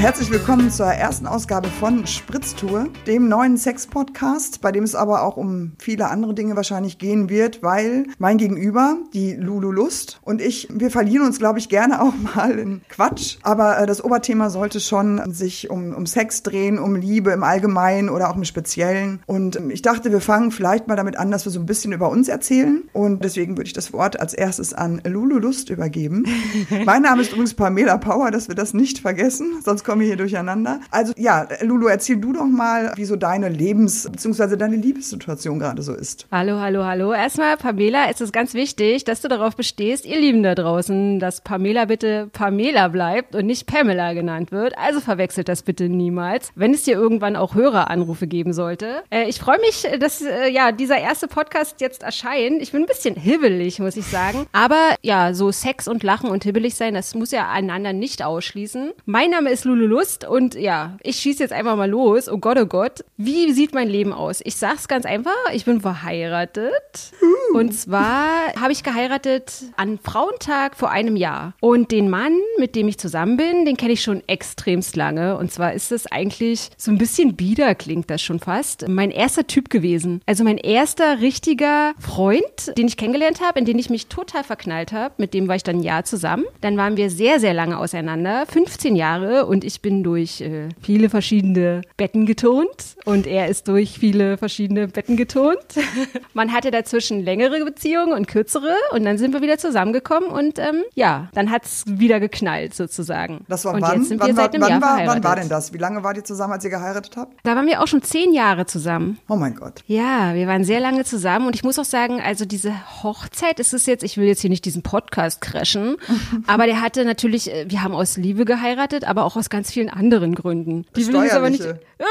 Herzlich willkommen zur ersten Ausgabe von Spritztour, dem neuen Sex-Podcast, bei dem es aber auch um viele andere Dinge wahrscheinlich gehen wird, weil mein Gegenüber, die Lulu Lust und ich, wir verlieren uns, glaube ich, gerne auch mal in Quatsch. Aber äh, das Oberthema sollte schon sich um, um Sex drehen, um Liebe im Allgemeinen oder auch im Speziellen. Und ähm, ich dachte, wir fangen vielleicht mal damit an, dass wir so ein bisschen über uns erzählen. Und deswegen würde ich das Wort als erstes an Lulu Lust übergeben. mein Name ist übrigens Pamela Power, dass wir das nicht vergessen, sonst komme hier durcheinander. Also ja, Lulu, erzähl du doch mal, wie so deine Lebens- bzw. deine Liebessituation gerade so ist. Hallo, hallo, hallo. Erstmal, Pamela, es ist ganz wichtig, dass du darauf bestehst, ihr Lieben da draußen, dass Pamela bitte Pamela bleibt und nicht Pamela genannt wird. Also verwechselt das bitte niemals. Wenn es hier irgendwann auch Höreranrufe geben sollte. Äh, ich freue mich, dass äh, ja dieser erste Podcast jetzt erscheint. Ich bin ein bisschen hibbelig, muss ich sagen. Aber ja, so Sex und Lachen und hibbelig sein, das muss ja einander nicht ausschließen. Mein Name ist Lulu Lust und ja, ich schieße jetzt einfach mal los. Oh Gott, oh Gott. Wie sieht mein Leben aus? Ich sag's ganz einfach, ich bin verheiratet. Und zwar habe ich geheiratet an Frauentag vor einem Jahr. Und den Mann, mit dem ich zusammen bin, den kenne ich schon extremst lange. Und zwar ist es eigentlich so ein bisschen bieder, klingt das schon fast. Mein erster Typ gewesen. Also mein erster richtiger Freund, den ich kennengelernt habe, in den ich mich total verknallt habe. Mit dem war ich dann ein Jahr zusammen. Dann waren wir sehr, sehr lange auseinander. 15 Jahre. Und ich bin durch äh, viele verschiedene Betten getont. Und er ist durch viele verschiedene Betten getont. Man hatte dazwischen längere Beziehungen und kürzere. Und dann sind wir wieder zusammengekommen. Und ähm, ja, dann hat's wieder geknallt sozusagen. Das war und wann? Jetzt sind wann, wir seit einem wann, Jahr war, wann war denn das? Wie lange wart ihr zusammen, als ihr geheiratet habt? Da waren wir auch schon zehn Jahre zusammen. Oh mein Gott. Ja, wir waren sehr lange zusammen und ich muss auch sagen, also diese Hochzeit ist es jetzt, ich will jetzt hier nicht diesen Podcast crashen, aber der hatte natürlich, äh, wir haben aus Liebe geheiratet, aber auch aus ganz vielen anderen Gründen. Die will ich jetzt aber nicht. Oh,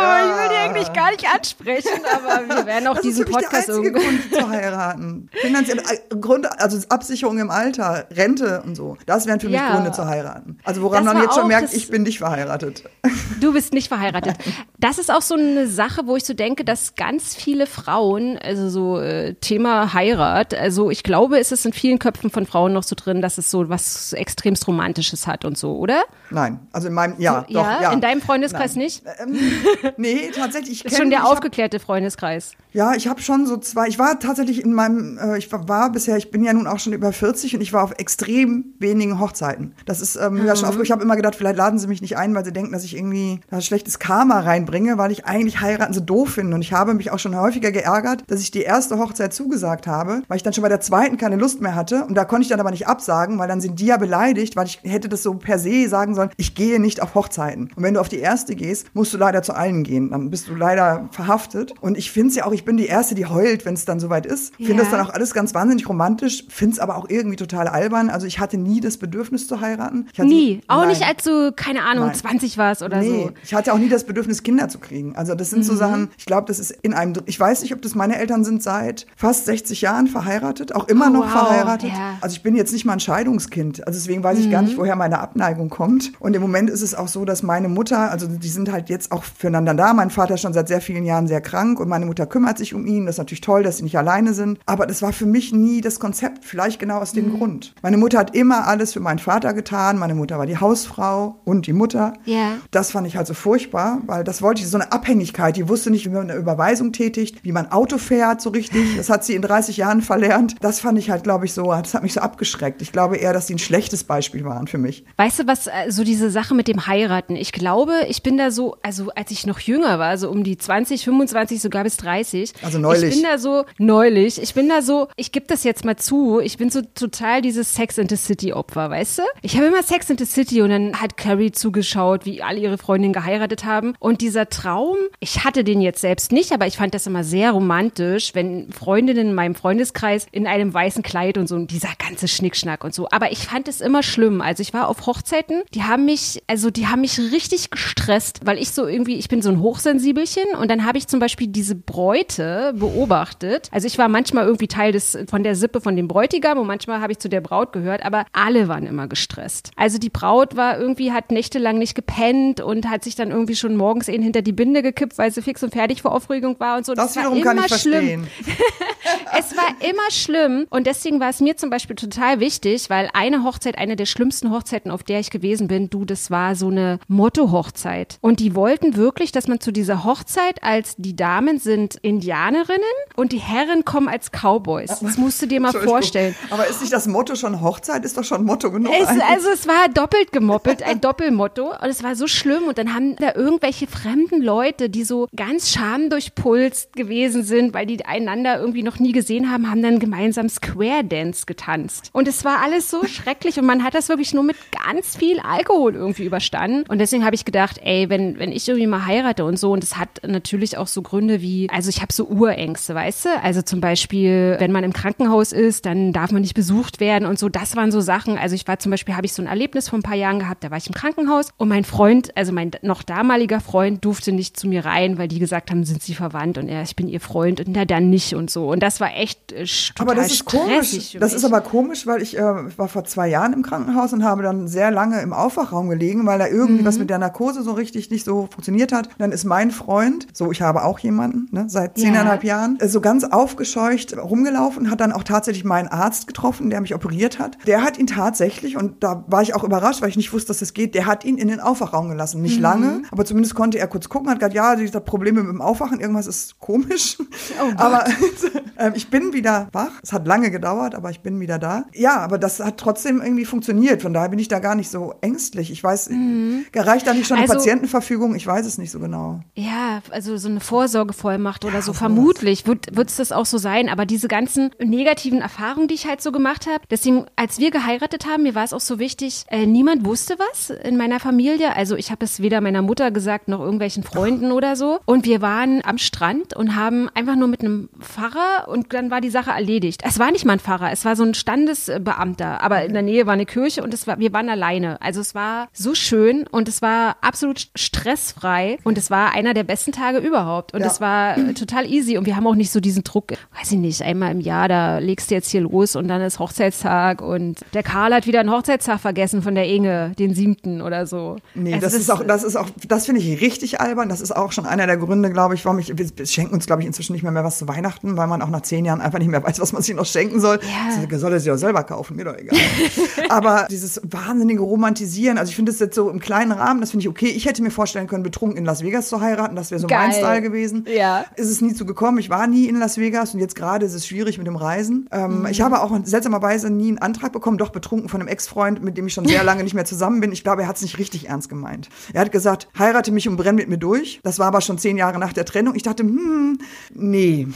Ja. ich will die eigentlich gar nicht ansprechen, aber wir werden auch Das diesen ist Podcast der einzige irgendwie. Grund zu heiraten. Finanziell, äh, Grund, also Absicherung im Alter, Rente und so. Das wären für mich Ja. Gründe zu heiraten. Also woran Das man jetzt schon merkt, ich bin nicht verheiratet. Du bist nicht verheiratet. Das ist auch so eine Sache, wo ich so denke, dass ganz viele Frauen, also so äh, Thema Heirat, also ich glaube, es ist in vielen Köpfen von Frauen noch so drin, dass es so was extremst Romantisches hat und so, oder? Nein, also in meinem, ja, doch, ja, ja. in deinem Freundeskreis Nein. nicht? Ähm, nee, tatsächlich. Ich Das ist kenn- schon der ich aufgeklärte Freundeskreis. Ja, ich habe schon so zwei. Ich war tatsächlich in meinem, äh, ich war, war bisher, ich bin ja nun auch schon über 40 und ich war auf extrem wenigen Hochzeiten. Das ist ähm, ja schon oft, ich habe immer gedacht, vielleicht laden sie mich nicht ein, weil sie denken, dass ich irgendwie da schlechtes Karma reinbringe, weil ich eigentlich heiraten so doof finde. Und ich habe mich auch schon häufiger geärgert, dass ich die erste Hochzeit zugesagt habe, weil ich dann schon bei der zweiten keine Lust mehr hatte. Und da konnte ich dann aber nicht absagen, weil dann sind die ja beleidigt, weil ich hätte das so per se sagen sollen, ich gehe nicht auf Hochzeiten. Und wenn du auf die erste gehst, musst du leider zu allen gehen. Dann bist du leider verhaftet. Und ich finde es ja auch, ich bin die Erste, die heult, wenn es dann soweit ist. Finde Ja. das dann auch alles ganz wahnsinnig romantisch, finde es aber auch irgendwie total albern. Also ich hatte nie das Bedürfnis zu heiraten. Ich Nie. Auch Nein. nicht, als du, keine Ahnung, Nein. 20 warst oder Nee, so. ich hatte auch nie das Bedürfnis, Kinder zu kriegen. Also das sind so Mhm. Sachen, ich glaube, das ist in einem, ich weiß nicht, ob das meine Eltern sind seit fast 60 Jahren verheiratet, auch immer Oh, noch wow. verheiratet. Ja. Mhm. Also ich bin jetzt nicht mal ein Scheidungskind. Also deswegen weiß ich gar nicht, woher meine Abneigung kommt. Und im Moment ist es auch so, dass meine Mutter, also die sind halt jetzt auch füreinander da. Mein Vater ist schon seit sehr vielen Jahren sehr krank und meine Mutter kümmert sich um ihn. Das ist natürlich toll, dass sie nicht alleine sind. Aber das war für mich nie das Konzept. Vielleicht genau aus Mhm. dem Grund. Meine Mutter hat immer alles für meinen Vater getan. Meine Mutter war die Hausfrau und die Mutter. Ja. Das fand ich halt so furchtbar, weil das wollte ich, so eine Abhängigkeit. Die wusste nicht, wie man eine Überweisung tätigt, wie man Auto fährt so richtig. Das hat sie in 30 Jahren verlernt. Das fand ich halt, glaube ich, so, das hat mich so abgeschreckt. Ich glaube eher, dass sie ein schlechtes Beispiel waren für mich. Weißt du was, äh, so diese Sache mit dem Heiraten. Ich glaube, ich bin da so, also als ich noch jünger war, so um die 20, 25, sogar bis 30. Also neulich. Ich bin da so, neulich, ich bin da so, ich gebe das jetzt mal zu, ich bin so total dieses Sex in the City Opfer, weißt du? Ich habe immer Sex in the City und dann hat Carrie zugeschaut, wie alle ihre Freundinnen geheiratet haben. Und dieser Traum, ich hatte den jetzt selbst nicht, aber ich fand das immer sehr romantisch, wenn Freundinnen in meinem Freundeskreis in einem weißen Kleid und so, und dieser ganze Schnickschnack und so. Aber ich fand es immer schlimm. Also ich war auf Hochzeiten, die haben mich, also die haben mich richtig gestresst, weil ich so irgendwie, ich bin so ein Hochsensibelchen und dann habe ich zum Beispiel diese Bräute beobachtet. Also ich war manchmal irgendwie Teil des, von der Sippe von dem Bräutigam und manchmal habe ich zu der Braut gehört, aber alle waren immer gestresst. Also die Braut war irgendwie, hat nächtelang nicht gepennt und hat sich dann irgendwie schon morgens eben hinter die Binde gekippt, weil sie fix und fertig vor Aufregung war und so. Das, war wiederum immer kann ich schlimm. verstehen. es war immer schlimm und deswegen war es mir zum Beispiel total wichtig, weil eine Hochzeit, eine der schlimmsten Hochzeiten, auf der ich gewesen bin, du, das war so eine Motto-Hochzeit. Und die wollten wirklich, dass man zu dieser Hochzeit als die Damen sind Indianerinnen und die Herren kommen als Cowboys. Das musst du dir mal vorstellen. Aber ist nicht das Motto schon Hochzeit? Ist doch schon Motto genug. Es, also es war doppelt gemoppelt, ein Doppelmotto und es war so schlimm und dann haben da irgendwelche fremden Leute, die so ganz schamdurchpulst gewesen sind, weil die einander irgendwie noch nie gesehen haben, haben dann gemeinsam Square Dance getanzt. Und es war alles so schrecklich und man hat das wirklich nur mit ganz viel Alkohol irgendwie überstanden. Und deswegen habe ich gedacht, ey, wenn, wenn ich irgendwie mal heirate und so, und es hat natürlich auch so Gründe wie, also ich habe so Urängste, weißt du? Also zum Beispiel, wenn man im Krankenhaus ist, dann darf man nicht besucht werden und so. Das waren so Sachen. Also ich war zum Beispiel, habe ich so ein Erlebnis vor ein paar Jahren gehabt, da war ich im Krankenhaus und mein Freund, also mein noch damaliger Freund, durfte nicht zu mir rein, weil die gesagt haben, sind sie verwandt und er, ich bin ihr Freund und na dann nicht und so. Und das war echt äh, total Aber das ist komisch. Das ist aber komisch, weil ich äh, war vor zwei Jahren im Krankenhaus und habe dann sehr lange im Aufwachraum gelegen, weil da irgendwie mhm. was mit der Narkose so richtig nicht so funktioniert hat. Dann ist mein Freund, so ich habe auch jemanden, ne, seit zehneinhalb ja. Jahren, äh, so ganz aufgescheucht rumgelaufen, hat dann auch tatsächlich meinen Arzt getroffen, der mich operiert hat. Der hat ihn tatsächlich, und da war ich auch überrascht, weil ich nicht wusste, dass das geht, der hat ihn in den Aufwachraum gelassen. Nicht mhm. lange, aber zumindest konnte er kurz gucken, hat gesagt, ja, dieser Probleme mit dem Aufwachen, irgendwas ist komisch. Oh aber äh, ich bin wieder wach. Es hat lange gedauert, aber ich bin wieder da. Ja, aber das hat trotzdem irgendwie funktioniert. Von daher bin ich da gar nicht so ängstlich. Ich weiß, mhm. reicht da nicht schon also, eine Patientenverfügung? Ich weiß es nicht so genau. Ja, also so eine Vorsorgevollmacht oder ja, so. Vermutlich wird es das auch so sein. Aber diese ganzen negativen Erfahrungen, die ich halt so gemacht habe, deswegen, als wir geheiratet haben, mir war es auch so wichtig, äh, niemand wusste was in meiner Familie. Also ich habe es weder meiner Mutter gesagt noch irgendwelchen Freunden oder so. Und wir waren am Strand und haben einfach nur mit einem Pfarrer und dann war die Sache erledigt. Es war nicht mal ein Pfarrer, es war so ein Standesbeamter, aber in der Nähe war eine Kirche und es war, wir waren alleine. Also es war so schön und es war absolut stressfrei und es war einer der besten Tage überhaupt und ja. es war total easy und wir haben auch nicht so diesen Druck, weiß ich nicht, einmal im Jahr, da legst du jetzt hier los und dann ist Hochzeitstag und der Karl hat wieder einen Hochzeitstag vergessen von der Inge, den siebten oder so. Nee, also das ist auch, das ist auch, das finde ich richtig albern. Das ist auch schon einer der Gründe, glaube ich, warum ich, wir schenken uns, glaube ich, inzwischen nicht mehr, mehr was zu Weihnachten, weil man auch nach zehn Jahren einfach nicht mehr weiß, was man sich noch schenken soll. Ja. Soll er sich auch selber kaufen, mir doch egal. Aber dieses wahnsinnige Romantisieren, also ich finde das jetzt so im kleinen Rahmen, das finde ich okay. Ich hätte mir vorstellen können, betrunken in Las Vegas zu heiraten, das wäre so Geil. mein Style gewesen. Ja. Ist es nie zu gekommen. Ich war nie in Las Vegas und jetzt gerade ist es schwierig mit dem Reisen. Ähm, mhm. Ich habe auch seltsamerweise nie einen Antrag bekommen, doch betrunken von einem Ex-Freund, mit dem ich schon sehr lange nicht mehr zusammen bin. Ich glaube, er hat es nicht richtig ernst gemeint. Er hat gesagt, heirate mich und brenn mit mir durch. Das war aber schon zehn Jahre nach der Trennung. Ich dachte, hm, nee.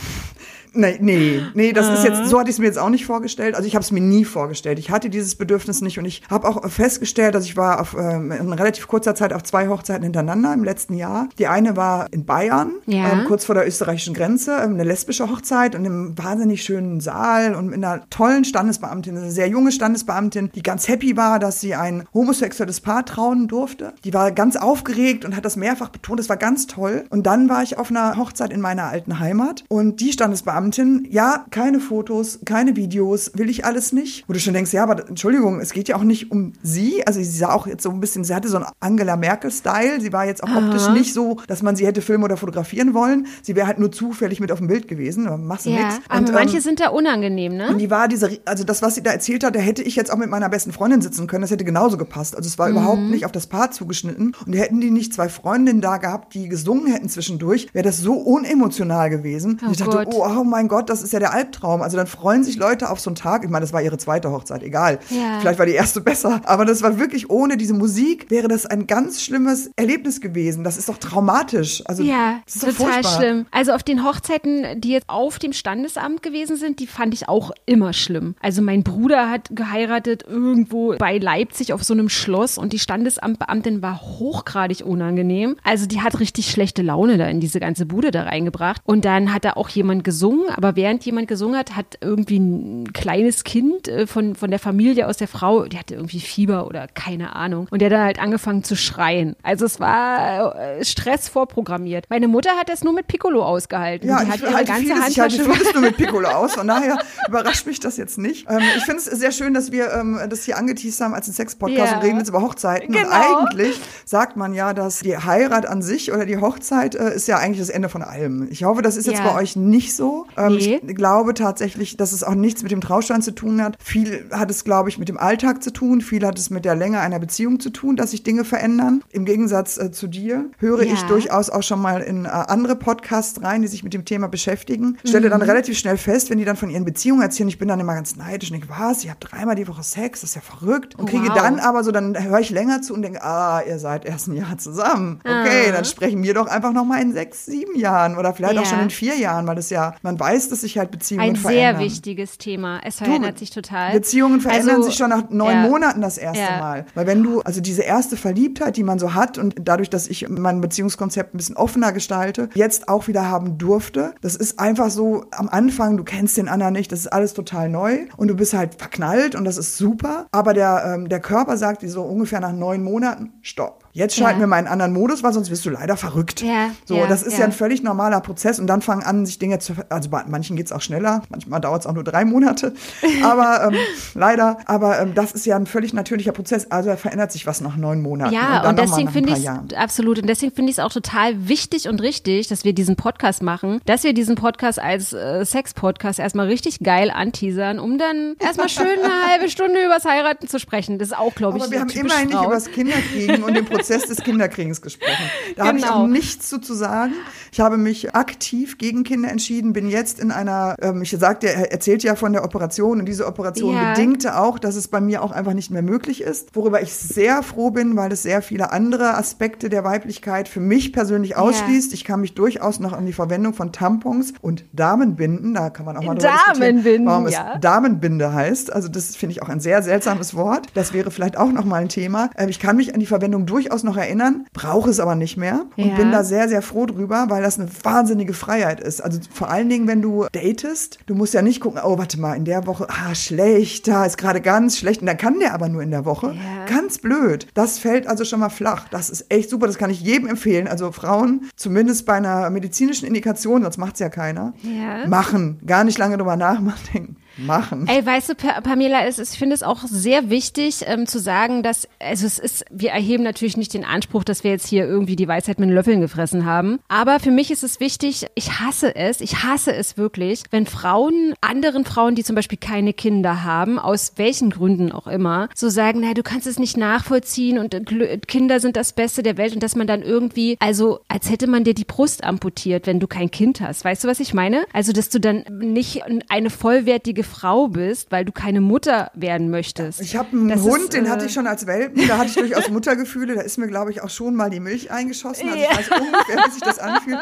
Nee, nee, nee, das ist jetzt, so hatte ich es mir jetzt auch nicht vorgestellt. Also ich habe es mir nie vorgestellt. Ich hatte dieses Bedürfnis nicht und ich habe auch festgestellt, dass ich war auf, ähm, in relativ kurzer Zeit auf zwei Hochzeiten hintereinander im letzten Jahr. Die eine war in Bayern, ja. ähm, kurz vor der österreichischen Grenze, ähm, eine lesbische Hochzeit und im wahnsinnig schönen Saal und mit einer tollen Standesbeamtin, eine sehr junge Standesbeamtin, die ganz happy war, dass sie ein homosexuelles Paar trauen durfte. Die war ganz aufgeregt und hat das mehrfach betont. Das war ganz toll. Und dann war ich auf einer Hochzeit in meiner alten Heimat und die Standesbeamtin Beamtin, ja, keine Fotos, keine Videos, will ich alles nicht. Wo du schon denkst, ja, aber Entschuldigung, es geht ja auch nicht um sie. Also sie sah auch jetzt so ein bisschen, sie hatte so einen Angela Merkel-Style. Sie war jetzt auch Aha. optisch nicht so, dass man sie hätte filmen oder fotografieren wollen. Sie wäre halt nur zufällig mit auf dem Bild gewesen. Machst du ja, nichts. Aber und, manche ähm, sind da unangenehm, ne? Und die war diese, also das, was sie da erzählt hat, da hätte ich jetzt auch mit meiner besten Freundin sitzen können. Das hätte genauso gepasst. Also es war mhm. überhaupt nicht auf das Paar zugeschnitten. Und hätten die nicht zwei Freundinnen da gehabt, die gesungen hätten zwischendurch, wäre das so unemotional gewesen. Oh und ich dachte, Gott. oh, oh mein Gott, das ist ja der Albtraum. Also dann freuen sich Leute auf so einen Tag. Ich meine, das war ihre zweite Hochzeit, egal. Ja. Vielleicht war die erste besser. Aber das war wirklich ohne diese Musik wäre das ein ganz schlimmes Erlebnis gewesen. Das ist doch traumatisch. Also, ja, total furchtbar. schlimm. Also auf den Hochzeiten, die jetzt auf dem Standesamt gewesen sind, die fand ich auch immer schlimm. Also mein Bruder hat geheiratet irgendwo bei Leipzig auf so einem Schloss und die Standesamtbeamtin war hochgradig unangenehm. Also die hat richtig schlechte Laune da in diese ganze Bude da reingebracht. Und dann hat da auch jemand gesungen, aber während jemand gesungen hat, hat irgendwie ein kleines Kind äh, von, von der Familie aus der Frau, die hatte irgendwie Fieber oder keine Ahnung. Und der hat dann halt angefangen zu schreien. Also es war äh, Stress vorprogrammiert. Meine Mutter hat das nur mit Piccolo ausgehalten. Ja, die hat ihre ganze vieles, Handtasche. Ich halte vieles nur mit Piccolo aus. Von daher überrascht mich das jetzt nicht. Ähm, ich finde es sehr schön, dass wir ähm, das hier angeteased haben als ein Sex-Podcast yeah. und reden jetzt über Hochzeiten. Genau. Und eigentlich sagt man ja, dass die Heirat an sich oder die Hochzeit äh, ist ja eigentlich das Ende von allem. Ich hoffe, das ist jetzt ja. bei euch nicht so. Ähm, nee. Ich glaube tatsächlich, dass es auch nichts mit dem Trauschein zu tun hat. Viel hat es, glaube ich, mit dem Alltag zu tun. Viel hat es mit der Länge einer Beziehung zu tun, dass sich Dinge verändern. Im Gegensatz äh, zu dir höre ja. ich durchaus auch schon mal in äh, andere Podcasts rein, die sich mit dem Thema beschäftigen. Stelle mhm. dann relativ schnell fest, wenn die dann von ihren Beziehungen erzählen, ich bin dann immer ganz neidisch und denke, was, ihr habt dreimal die Woche Sex, das ist ja verrückt. Und kriege wow. dann aber so, dann höre ich länger zu und denke, ah, ihr seid erst ein Jahr zusammen. Okay, ah. dann sprechen wir doch einfach noch mal in sechs, sieben Jahren oder vielleicht ja. auch schon in vier Jahren, weil das ja, man weiß, dass sich halt Beziehungen ein verändern. Ein sehr wichtiges Thema. Es verändert du, sich total. Beziehungen verändern also, sich schon nach neun ja. Monaten das erste ja. Mal. Weil wenn du, also diese erste Verliebtheit, die man so hat und dadurch, dass ich mein Beziehungskonzept ein bisschen offener gestalte, jetzt auch wieder haben durfte, das ist einfach so am Anfang, du kennst den anderen nicht, das ist alles total neu und du bist halt verknallt und das ist super. Aber der, ähm, der Körper sagt dir so ungefähr nach neun Monaten, stopp. Jetzt schalten ja. wir mal einen anderen Modus, weil sonst wirst du leider verrückt. Ja, so, ja, das ist ja. ein völlig normaler Prozess und dann fangen an, sich Dinge zu, also bei manchen geht's auch schneller, manchmal dauert es auch nur drei Monate, aber ähm, leider, aber ähm, das ist ja ein völlig natürlicher Prozess, also verändert sich was nach neun Monaten. Ja, und, und deswegen finde ich absolut und deswegen finde ich es auch total wichtig und richtig, dass wir diesen Podcast machen, dass wir diesen Podcast als äh, Sex-Podcast erstmal richtig geil anteasern, um dann erstmal schön eine halbe Stunde übers Heiraten zu sprechen. Das ist auch, glaube ich, Aber wir haben immerhin nicht übers Kinderkriegen und den Prozess Prozess des Kinderkriegens gesprochen. Da genau. habe ich auch nichts zu, zu sagen. Ich habe mich aktiv gegen Kinder entschieden, bin jetzt in einer, ähm, ich sagte, er erzählt ja von der Operation und diese Operation ja. bedingte auch, dass es bei mir auch einfach nicht mehr möglich ist, worüber ich sehr froh bin, weil es sehr viele andere Aspekte der Weiblichkeit für mich persönlich ausschließt. Ja. Ich kann mich durchaus noch an die Verwendung von Tampons und Damenbinden, da kann man auch mal drüber Damenbinden, warum ja. es Damenbinde heißt. Also das finde ich auch ein sehr seltsames Wort. Das wäre vielleicht auch noch mal ein Thema. Ähm, ich kann mich an die Verwendung durchaus durchaus noch erinnern, brauche es aber nicht mehr und ja. bin da sehr, sehr froh drüber, weil das eine wahnsinnige Freiheit ist. Also vor allen Dingen, wenn du datest, du musst ja nicht gucken, oh, warte mal, in der Woche, ah, schlecht, da ist gerade ganz schlecht und dann kann der aber nur in der Woche. Ja. Ganz blöd. Das fällt also schon mal flach. Das ist echt super, das kann ich jedem empfehlen. Also Frauen, zumindest bei einer medizinischen Indikation, sonst macht es ja keiner, ja. machen. Gar nicht lange drüber nachdenken machen. Ey, weißt du, Pamela, es ist, ich finde es auch sehr wichtig ähm, zu sagen, dass, also es ist, wir erheben natürlich nicht den Anspruch, dass wir jetzt hier irgendwie die Weisheit mit Löffeln gefressen haben. Aber für mich ist es wichtig, ich hasse es, ich hasse es wirklich, wenn Frauen, anderen Frauen, die zum Beispiel keine Kinder haben, aus welchen Gründen auch immer, so sagen, naja, du kannst es nicht nachvollziehen und äh, Kinder sind das Beste der Welt und dass man dann irgendwie, also als hätte man dir die Brust amputiert, wenn du kein Kind hast. Weißt du, was ich meine? Also, dass du dann nicht eine vollwertige Frau bist, weil du keine Mutter werden möchtest. Ich habe einen das Hund, ist, den hatte ich äh, schon als Welpen, da hatte ich durchaus Muttergefühle, da ist mir, glaube ich, auch schon mal die Milch eingeschossen. Also ja. ich weiß ungefähr, wie sich das anfühlt.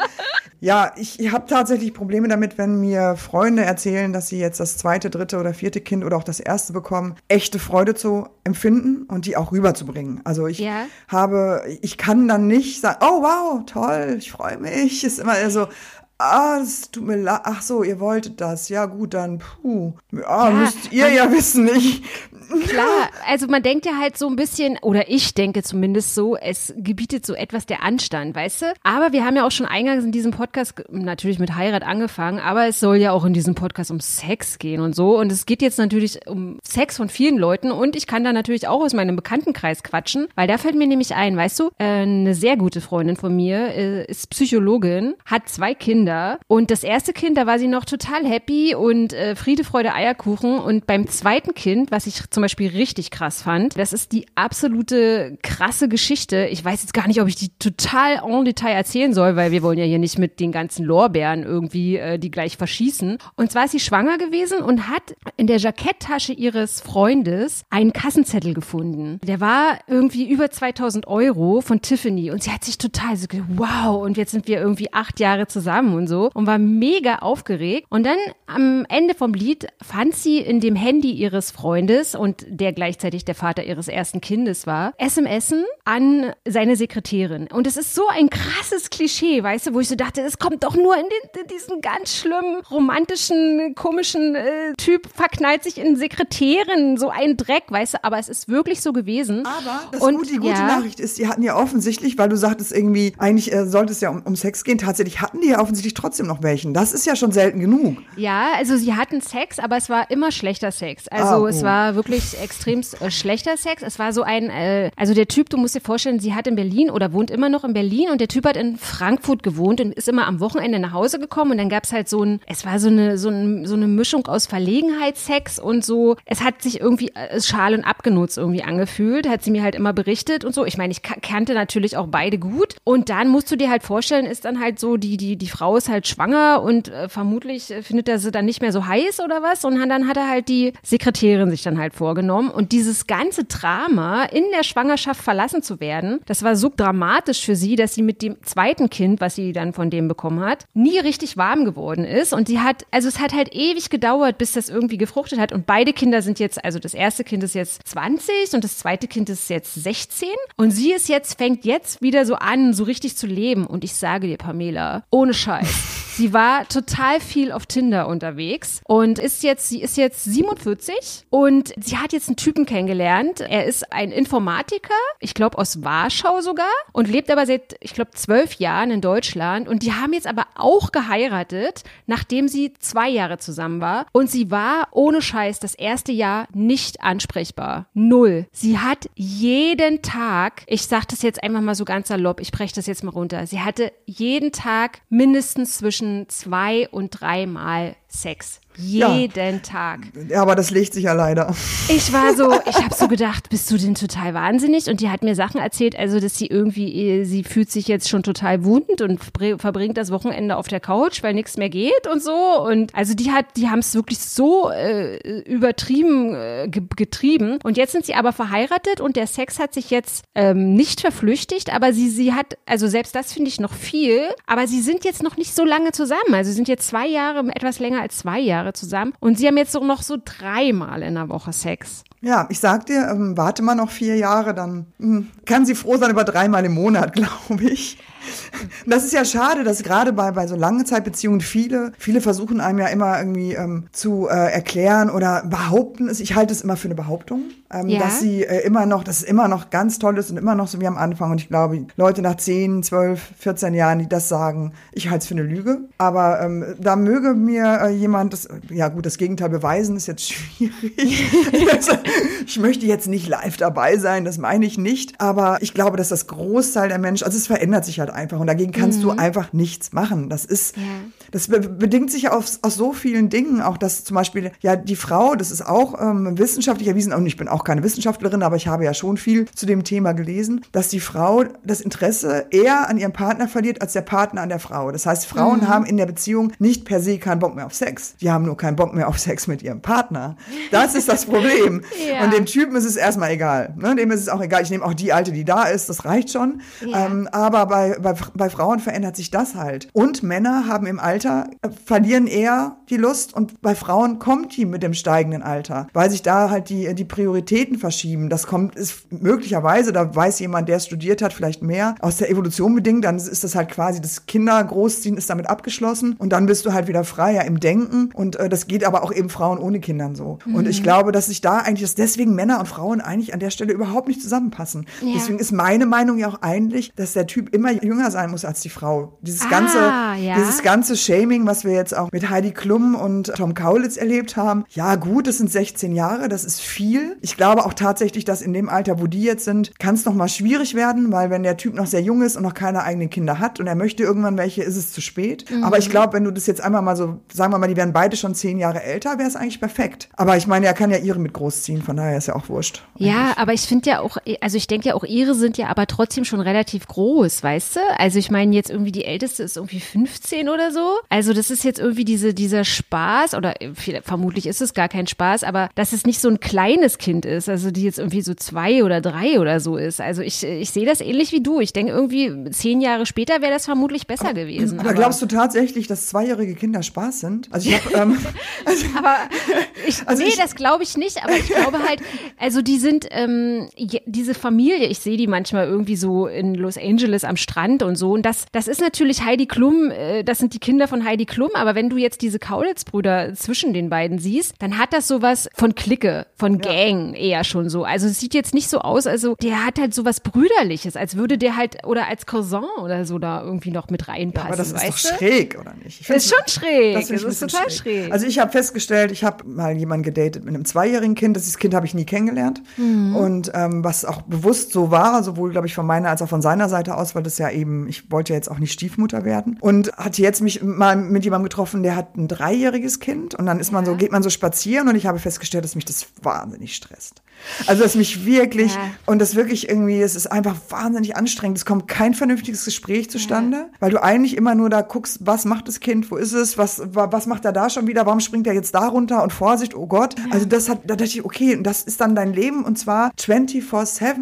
Ja, ich, ich habe tatsächlich Probleme damit, wenn mir Freunde erzählen, dass sie jetzt das zweite, dritte oder vierte Kind oder auch das erste bekommen, echte Freude zu empfinden und die auch rüberzubringen. Also ich ja. habe, ich kann dann nicht sagen, oh wow, toll, ich freue mich. Ist immer so, Ah, es tut mir leid. Ach so, ihr wolltet das. Ja, gut, dann, puh. Ah, ja, müsst ihr ja wissen. Ich, Klar, also man denkt ja halt so ein bisschen, oder ich denke zumindest so, es gebietet so etwas der Anstand, weißt du? Aber wir haben ja auch schon eingangs in diesem Podcast natürlich mit Heirat angefangen, aber es soll ja auch in diesem Podcast um Sex gehen und so. Und es geht jetzt natürlich um Sex von vielen Leuten und ich kann da natürlich auch aus meinem Bekanntenkreis quatschen, weil da fällt mir nämlich ein, weißt du, äh, eine sehr gute Freundin von mir äh, ist Psychologin, hat zwei Kinder und das erste Kind, da war sie noch total happy und äh, Friede, Freude, Eierkuchen und beim zweiten Kind, was ich zum zum Beispiel richtig krass fand. Das ist die absolute krasse Geschichte. Ich weiß jetzt gar nicht, ob ich die total en Detail erzählen soll, weil wir wollen ja hier nicht mit den ganzen Lorbeeren irgendwie äh, die gleich verschießen. Und zwar ist sie schwanger gewesen und hat in der Jacketttasche ihres Freundes einen Kassenzettel gefunden. Der war irgendwie über 2000 Euro von Tiffany und sie hat sich total so gedacht, wow, und jetzt sind wir irgendwie acht Jahre zusammen und so und war mega aufgeregt. Und dann am Ende vom Lied fand sie in dem Handy ihres Freundes und und der gleichzeitig der Vater ihres ersten Kindes war, SMSen an seine Sekretärin. Und es ist so ein krasses Klischee, weißt du, wo ich so dachte, es kommt doch nur in, den, in diesen ganz schlimmen, romantischen, komischen äh, Typ, verknallt sich in Sekretärin, so ein Dreck, weißt du, aber es ist wirklich so gewesen. Aber das und, gut, die gute ja, Nachricht ist, die hatten ja offensichtlich, weil du sagtest irgendwie, eigentlich äh, sollte es ja um, um Sex gehen, tatsächlich hatten die ja offensichtlich trotzdem noch welchen. Das ist ja schon selten genug. Ja, also sie hatten Sex, aber es war immer schlechter Sex. Also ah, oh. es war wirklich wirklich extrem äh, schlechter Sex. Es war so ein, äh, also der Typ, du musst dir vorstellen, sie hat in Berlin oder wohnt immer noch in Berlin und der Typ hat in Frankfurt gewohnt und ist immer am Wochenende nach Hause gekommen und dann gab's halt so ein, es war so eine, so, ein, so eine Mischung aus Verlegenheitssex und so, es hat sich irgendwie äh, schal und abgenutzt irgendwie angefühlt, hat sie mir halt immer berichtet und so. Ich meine, ich kannte natürlich auch beide gut und dann musst du dir halt vorstellen, ist dann halt so, die, die, die Frau ist halt schwanger und äh, vermutlich findet er sie dann nicht mehr so heiß oder was und dann hat er halt die Sekretärin sich dann halt vorgenommen. Und dieses ganze Drama in der Schwangerschaft verlassen zu werden, das war so dramatisch für sie, dass sie mit dem zweiten Kind, was sie dann von dem bekommen hat, nie richtig warm geworden ist. Und sie hat, also es hat halt ewig gedauert, bis das irgendwie gefruchtet hat. Und beide Kinder sind jetzt, also das erste Kind ist jetzt 20 und das zweite Kind ist jetzt 16 und sie ist jetzt, fängt jetzt wieder so an, so richtig zu leben. Und ich sage dir, Pamela, ohne Scheiß. Sie war total viel auf Tinder unterwegs und ist jetzt, sie ist jetzt 47 und sie hat jetzt einen Typen kennengelernt. Er ist ein Informatiker, ich glaube aus Warschau sogar und lebt aber seit, ich glaube, zwölf Jahren in Deutschland und die haben jetzt aber auch geheiratet, nachdem sie zwei Jahre zusammen war und sie war ohne Scheiß das erste Jahr nicht ansprechbar. Null. Sie hat jeden Tag, ich sag das jetzt einfach mal so ganz salopp, ich breche das jetzt mal runter, sie hatte jeden Tag mindestens zwischen zwischen zwei und dreimal Sex. Jeden ja. Tag. Ja, aber das legt sich ja leider. Ich war so, ich habe so gedacht, bist du denn total wahnsinnig? Und die hat mir Sachen erzählt, also dass sie irgendwie, sie fühlt sich jetzt schon total wundend und verbringt das Wochenende auf der Couch, weil nichts mehr geht und so. Und also die hat, die haben es wirklich so äh, übertrieben äh, getrieben. Und jetzt sind sie aber verheiratet und der Sex hat sich jetzt ähm, nicht verflüchtigt, aber sie, sie hat, also selbst das finde ich noch viel, aber sie sind jetzt noch nicht so lange zusammen. Also sie sind jetzt zwei Jahre, etwas länger als zwei Jahre Jahre zusammen und sie haben jetzt so noch so dreimal in der Woche Sex. Ja, ich sag dir, ähm, warte mal noch vier Jahre, dann mh, hm, kann sie froh sein über dreimal im Monat, glaube ich. Das ist ja schade, dass gerade bei, bei so lange Zeitbeziehungen viele, viele versuchen einem ja immer irgendwie ähm, zu äh, erklären oder behaupten ich halte es immer für eine Behauptung, ähm, ja. dass sie äh, immer noch, dass es immer noch ganz toll ist und immer noch so wie am Anfang. Und ich glaube, Leute nach 10, 12, 14 Jahren, die das sagen, ich halte es für eine Lüge. Aber ähm, da möge mir äh, jemand, das, ja gut, das Gegenteil beweisen, ist jetzt schwierig. ich möchte jetzt nicht live dabei sein, das meine ich nicht. Aber ich glaube, dass das Großteil der Menschen, also es verändert sich halt einfach und dagegen kannst mhm. du einfach nichts machen. Das ist, ja. Das be bedingt sich aus, aus so vielen Dingen, auch dass zum Beispiel, ja, die Frau, das ist auch ähm, wissenschaftlich erwiesen, und ich bin auch keine Wissenschaftlerin, aber ich habe ja schon viel zu dem Thema gelesen, dass die Frau das Interesse eher an ihrem Partner verliert, als der Partner an der Frau. Das heißt, Frauen mhm. haben in der Beziehung nicht per se keinen Bock mehr auf Sex. Die haben nur keinen Bock mehr auf Sex mit ihrem Partner. Das ist das Problem. ja. Und dem Typen ist es erstmal egal. Ne? Dem ist es auch egal. Ich nehme auch die Alte, die da ist, das reicht schon. Ja. Ähm, aber bei, bei, bei Frauen verändert sich das halt. Und Männer haben im Alter, äh, verlieren eher die Lust und bei Frauen kommt die mit dem steigenden Alter, weil sich da halt die, die Prioritäten verschieben. Das kommt, ist möglicherweise, da weiß jemand, der studiert hat, vielleicht mehr, aus der Evolution bedingt, dann ist das halt quasi, das Kindergroßziehen ist damit abgeschlossen und dann bist du halt wieder freier im Denken und äh, das geht aber auch eben Frauen ohne Kindern so. Mhm. Und ich mhm. glaube, dass sich da eigentlich, dass deswegen Männer und Frauen eigentlich an der Stelle überhaupt nicht zusammenpassen. Ja. Deswegen ist meine Meinung ja auch eigentlich, dass der Typ immer jünger sein muss als die Frau. Dieses ah, ganze, ja. dieses ganze Shaming, was wir jetzt auch mit Heidi Klum und Tom Kaulitz erlebt haben. Ja, gut, es sind 16 Jahre, das ist viel. Ich glaube auch tatsächlich, dass in dem Alter, wo die jetzt sind, kann es noch mal schwierig werden, weil wenn der Typ noch sehr jung ist und noch keine eigenen Kinder hat und er möchte irgendwann welche, ist es zu spät. Mhm. Aber ich glaube, wenn du das jetzt einmal mal so, sagen wir mal, die wären beide schon zehn Jahre älter, wäre es eigentlich perfekt. Aber ich meine, er kann ja ihre mit großziehen, von daher ist ja auch wurscht. Ja, eigentlich. aber ich finde ja auch, also ich denke ja auch, ihre sind ja aber trotzdem schon relativ groß, weißt du? Also ich meine jetzt irgendwie die älteste ist irgendwie 15 oder so. Also das ist jetzt irgendwie diese, dieser Spaß oder vermutlich ist es gar kein Spaß, aber dass es nicht so ein kleines Kind ist, also die jetzt irgendwie so zwei oder drei oder so ist. Also ich, ich sehe das ähnlich wie du. Ich denke irgendwie zehn Jahre später wäre das vermutlich besser aber, gewesen. Aber, aber, glaubst du tatsächlich, dass zweijährige Kinder Spaß sind? Also ich habe, ähm, also, aber ich, also nee, ich, das glaube ich nicht. Aber ich glaube halt, also die sind ähm, diese Familie. Ich sehe die manchmal irgendwie so in Los Angeles am Strand und so. Und das, das ist natürlich Heidi Klum. Äh, das sind die Kinder von Heidi Klum, aber wenn du jetzt diese Kaulitz-Brüder zwischen den beiden siehst, dann hat das sowas von Clique, von Gang eher schon so. Also es sieht jetzt nicht so aus, also der hat halt sowas Brüderliches, als würde der halt, oder als Cousin oder so da irgendwie noch mit reinpassen. aber das ist doch du? schräg, oder nicht? Ich Das ist schon schräg. Das, Das, ist total schräg. Also ich habe festgestellt, ich habe mal jemanden gedatet mit einem zweijährigen Kind. Das Kind habe ich nie kennengelernt. Mhm. Und ähm, was auch bewusst so war, sowohl, glaube ich, von meiner als auch von seiner Seite aus, weil das ja eben, ich wollte ja jetzt auch nicht Stiefmutter werden. Und hatte jetzt mich mal mit jemandem getroffen, der hat ein dreijähriges Kind. Und dann ist man so, geht man so spazieren und ich habe festgestellt, dass mich das wahnsinnig stresst. Also dass mich wirklich, Ja. und das wirklich irgendwie, es ist einfach wahnsinnig anstrengend. Es kommt kein vernünftiges Gespräch zustande, weil du eigentlich immer nur da guckst, was macht das Kind, wo ist es, was, wa- was macht er da schon wieder, warum springt er jetzt da runter und Vorsicht, oh Gott. Also das hat, da dachte ich, okay, und das ist dann dein Leben und zwar 24-7,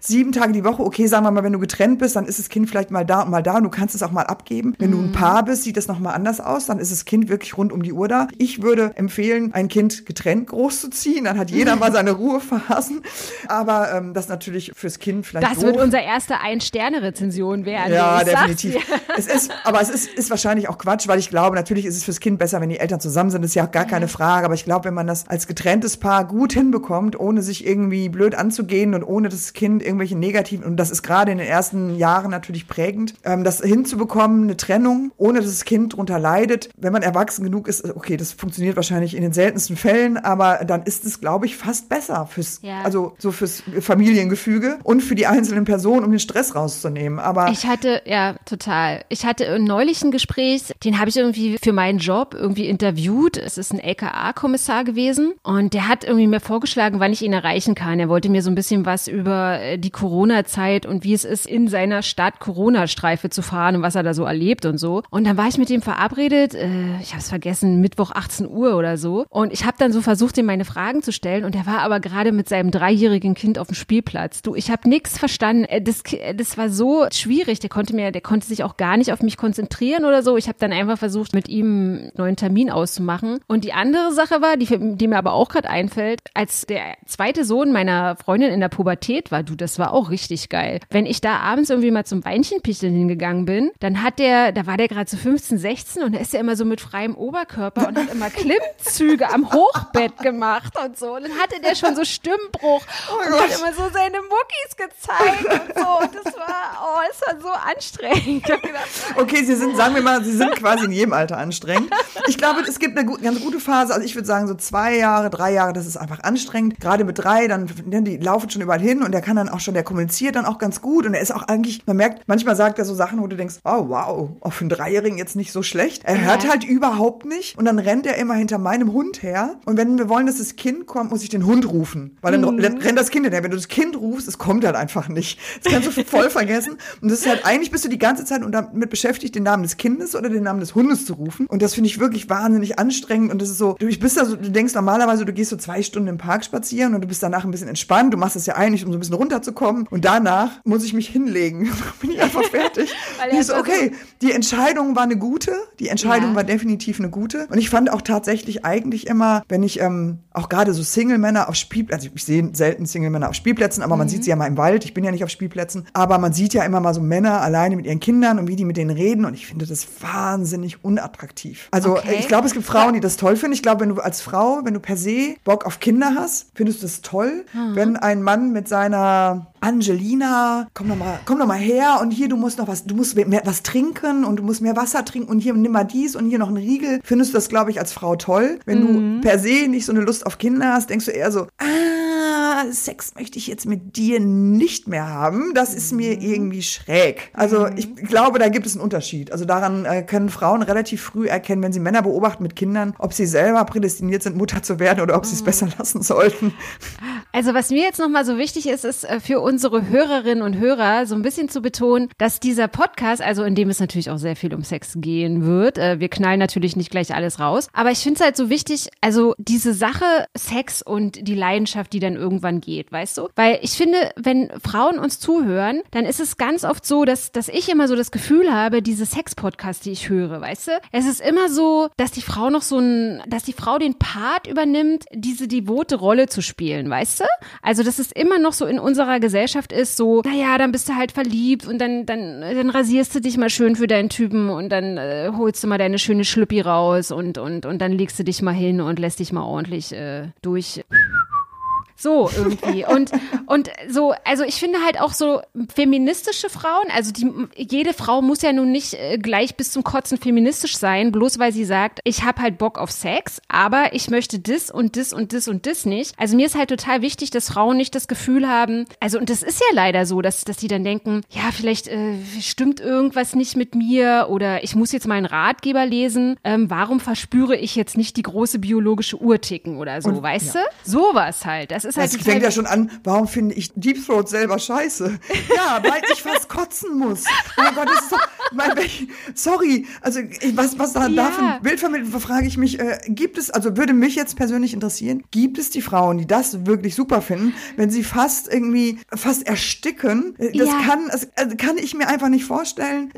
sieben Tage die Woche. Okay, sagen wir mal, wenn du getrennt bist, dann ist das Kind vielleicht mal da und mal da und du kannst es auch mal abgeben. Wenn du ein Paar bist, sieht das nochmal anders aus, dann ist das Kind wirklich rund um die Uhr da. Ich würde empfehlen, ein Kind getrennt großzuziehen, dann hat jeder mal seine Ruhephasen. Aber ähm, das natürlich fürs Kind vielleicht das doof. wird unser erste Ein-Sterne-Rezension werden. Ja, definitiv. Es ist, aber es ist, ist wahrscheinlich auch Quatsch, weil ich glaube, natürlich ist es fürs Kind besser, wenn die Eltern zusammen sind. Das ist ja auch gar keine Frage. Aber ich glaube, wenn man das als getrenntes Paar gut hinbekommt, ohne sich irgendwie blöd anzugehen und ohne das Kind irgendwelche negativen, und das ist gerade in den ersten Jahren natürlich prägend, ähm, das hinzubekommen, eine Trennung, ohne dass das Kind drunter leidet. Wenn man erwachsen genug ist, okay, das funktioniert wahrscheinlich in den seltensten Fällen, aber dann ist es, glaube ich, fast besser fürs, Ja. also so fürs Familiengefüge und für die einzelnen Personen, um den Stress rauszunehmen. Aber Ich hatte, ja, total. Ich hatte neulich ein Gespräch, den habe ich irgendwie für meinen Job irgendwie interviewt. Es ist ein LKA-Kommissar gewesen und der hat irgendwie mir vorgeschlagen, wann ich ihn erreichen kann. Er wollte mir so ein bisschen was über äh, die Corona-Zeit und wie es ist, in seiner Stadt Corona-Streife zu fahren und was er da so erlebt und so. Und dann war ich mit ihm verabredet, äh, ich habe es vergessen, Mittwoch 18 Uhr oder so. Und ich habe dann so versucht, ihm meine Fragen zu stellen und er war aber gerade mit seinem dreijährigen Kind auf dem Spielplatz. Du, ich habe nichts verstanden. Äh, Das, äh, das war so schwierig. Der konnte mir, der konnte sich auch gar nicht auf mich konzentrieren oder so. Ich habe dann einfach versucht, mit ihm einen neuen Termin auszumachen. Und die andere Sache war, die, die mir aber auch gerade einfällt, als der zweite Sohn meiner Freundin in der Pubertät war, du, das war auch richtig geil. Wenn ich da abends irgendwie mal zum Weinchenpicheln hingegangen bin, dann hat der, da war der gerade so 15, 16 und da ist er immer so mit freiem Oberkörper und hat immer Klimmzüge am Hochbett gemacht und so. Und dann hatte der schon so Stimmbruch und hat immer so seine Muckis gezeigt und so. Und das war, oh, es war so anstrengend. Gedacht, Okay, sie sind, sagen wir mal, sie sind quasi in jedem Alter anstrengend. Ich glaube, es gibt eine gu- ganz gute Phase. Also ich würde sagen, so zwei Jahre, drei Jahre, das ist einfach anstrengend. Gerade mit drei, dann, ne, die laufen schon überall hin und der kann dann auch schon, der kommuniziert dann auch ganz gut und er ist auch eigentlich, man merkt, manchmal sagt er so Sachen, wo du denkst, oh wow, auch für einen Dreijährigen jetzt nicht so schlecht. Er hört halt überhaupt nicht und dann rennt er immer hinter meinem Hund her und wenn wir wollen, dass das Kind kommt, muss ich den Hund rufen, weil dann rennt das Kind hinterher. Wenn du das Kind rufst, es kommt halt einfach nicht. Das kannst du voll vergessen. Und das ist halt, eigentlich bist du die ganze Zeit damit beschäftigt, den Namen des Kindes oder den Namen des Hundes zu rufen. Und das finde ich wirklich wahnsinnig anstrengend. Und das ist so, du bist da so, du denkst normalerweise, du gehst so zwei Stunden im Park spazieren und du bist danach ein bisschen entspannt, du machst es ja eigentlich, um so ein bisschen runterzukommen. Und danach muss ich mich hinlegen, bin ich einfach fertig. Weil Und ich so, so- okay, die Entscheidung war eine gute, die Entscheidung Ja. war definitiv eine gute. Und ich fand auch tatsächlich eigentlich immer, wenn ich ähm, auch gerade so Single-Männer auf Spielplätzen, also ich sehe selten Single-Männer auf Spielplätzen, aber man Mhm. sieht sie ja mal im Wald, ich bin ja nicht auf Spielplätzen, aber man sieht ja immer mal so Männer alleine mit ihren Kindern und wie die mit denen reden und ich finde das wahnsinnig unattraktiv. Also Okay. ich glaube, es gibt Frauen, die das toll finden. Ich glaube, wenn du als Frau, wenn du per se Bock auf Kinder hast, findest du das toll. Mhm. Wenn ein Mann mit seiner Angelina, komm doch mal, komm doch mal her und hier, du musst noch was, du musst mehr was trinken und du musst mehr Wasser trinken und hier nimm mal dies und hier noch einen Riegel. Findest du das, glaube ich, als Frau toll. Wenn Mhm. du per se nicht so eine Lust auf Kinder hast, denkst du eher so, ah, Sex möchte ich jetzt mit dir nicht mehr haben. Das ist mir Mhm. irgendwie schräg. Also ich glaube, da gibt es einen Unterschied. Also daran äh, können Frauen relativ früh erkennen, wenn sie Männer beobachten mit Kindern, ob sie selber prädestiniert sind, Mutter zu werden oder ob sie es besser lassen sollten. Also was mir jetzt nochmal so wichtig ist, ist äh, für unsere Hörerinnen und Hörer so ein bisschen zu betonen, dass dieser Podcast, also in dem es natürlich auch sehr viel um Sex gehen wird, äh, wir knallen natürlich nicht gleich alles raus, aber ich finde es halt so wichtig, also diese Sache Sex und die Leidenschaft, die dann irgendwann geht, weißt du? Weil ich finde, wenn Frauen uns zuhören, dann ist es ganz oft so, dass, dass ich immer so das Gefühl habe, diese Sex-Podcasts, die ich höre, weißt du? Es ist immer so, dass die Frau noch so ein, dass die Frau den Part übernimmt, diese devote Rolle zu spielen, weißt weißt du? Also, dass es immer noch so in unserer Gesellschaft ist, so, naja, dann bist du halt verliebt und dann, dann, dann rasierst du dich mal schön für deinen Typen und dann äh, holst du mal deine schöne Schlüppi raus und, und, und dann legst du dich mal hin und lässt dich mal ordentlich äh, durch so irgendwie. Und, und so, also ich finde halt auch so feministische Frauen, also die, jede Frau muss ja nun nicht äh, gleich bis zum Kotzen feministisch sein, bloß weil sie sagt, ich habe halt Bock auf Sex, aber ich möchte das und das und das und das nicht. Also mir ist halt total wichtig, dass Frauen nicht das Gefühl haben, also und das ist ja leider so, dass, dass die dann denken, ja, vielleicht äh, stimmt irgendwas nicht mit mir oder ich muss jetzt meinen Ratgeber lesen, ähm, warum verspüre ich jetzt nicht die große biologische Uhr ticken oder so, und, weißt ja. du? Sowas halt. Das ist halt. Das fängt ja schon an, warum finde ich Deep Throat selber scheiße? Ja, weil ich fast kotzen muss. Mein Gott, das ist doch, mein, sorry, also was, was da, ja. da für ein Bild vermittelt, frage ich mich, äh, gibt es, also würde mich jetzt persönlich interessieren, gibt es die Frauen, die das wirklich super finden, wenn sie fast irgendwie, fast ersticken? Äh, das ja. kann, das also kann ich mir einfach nicht vorstellen.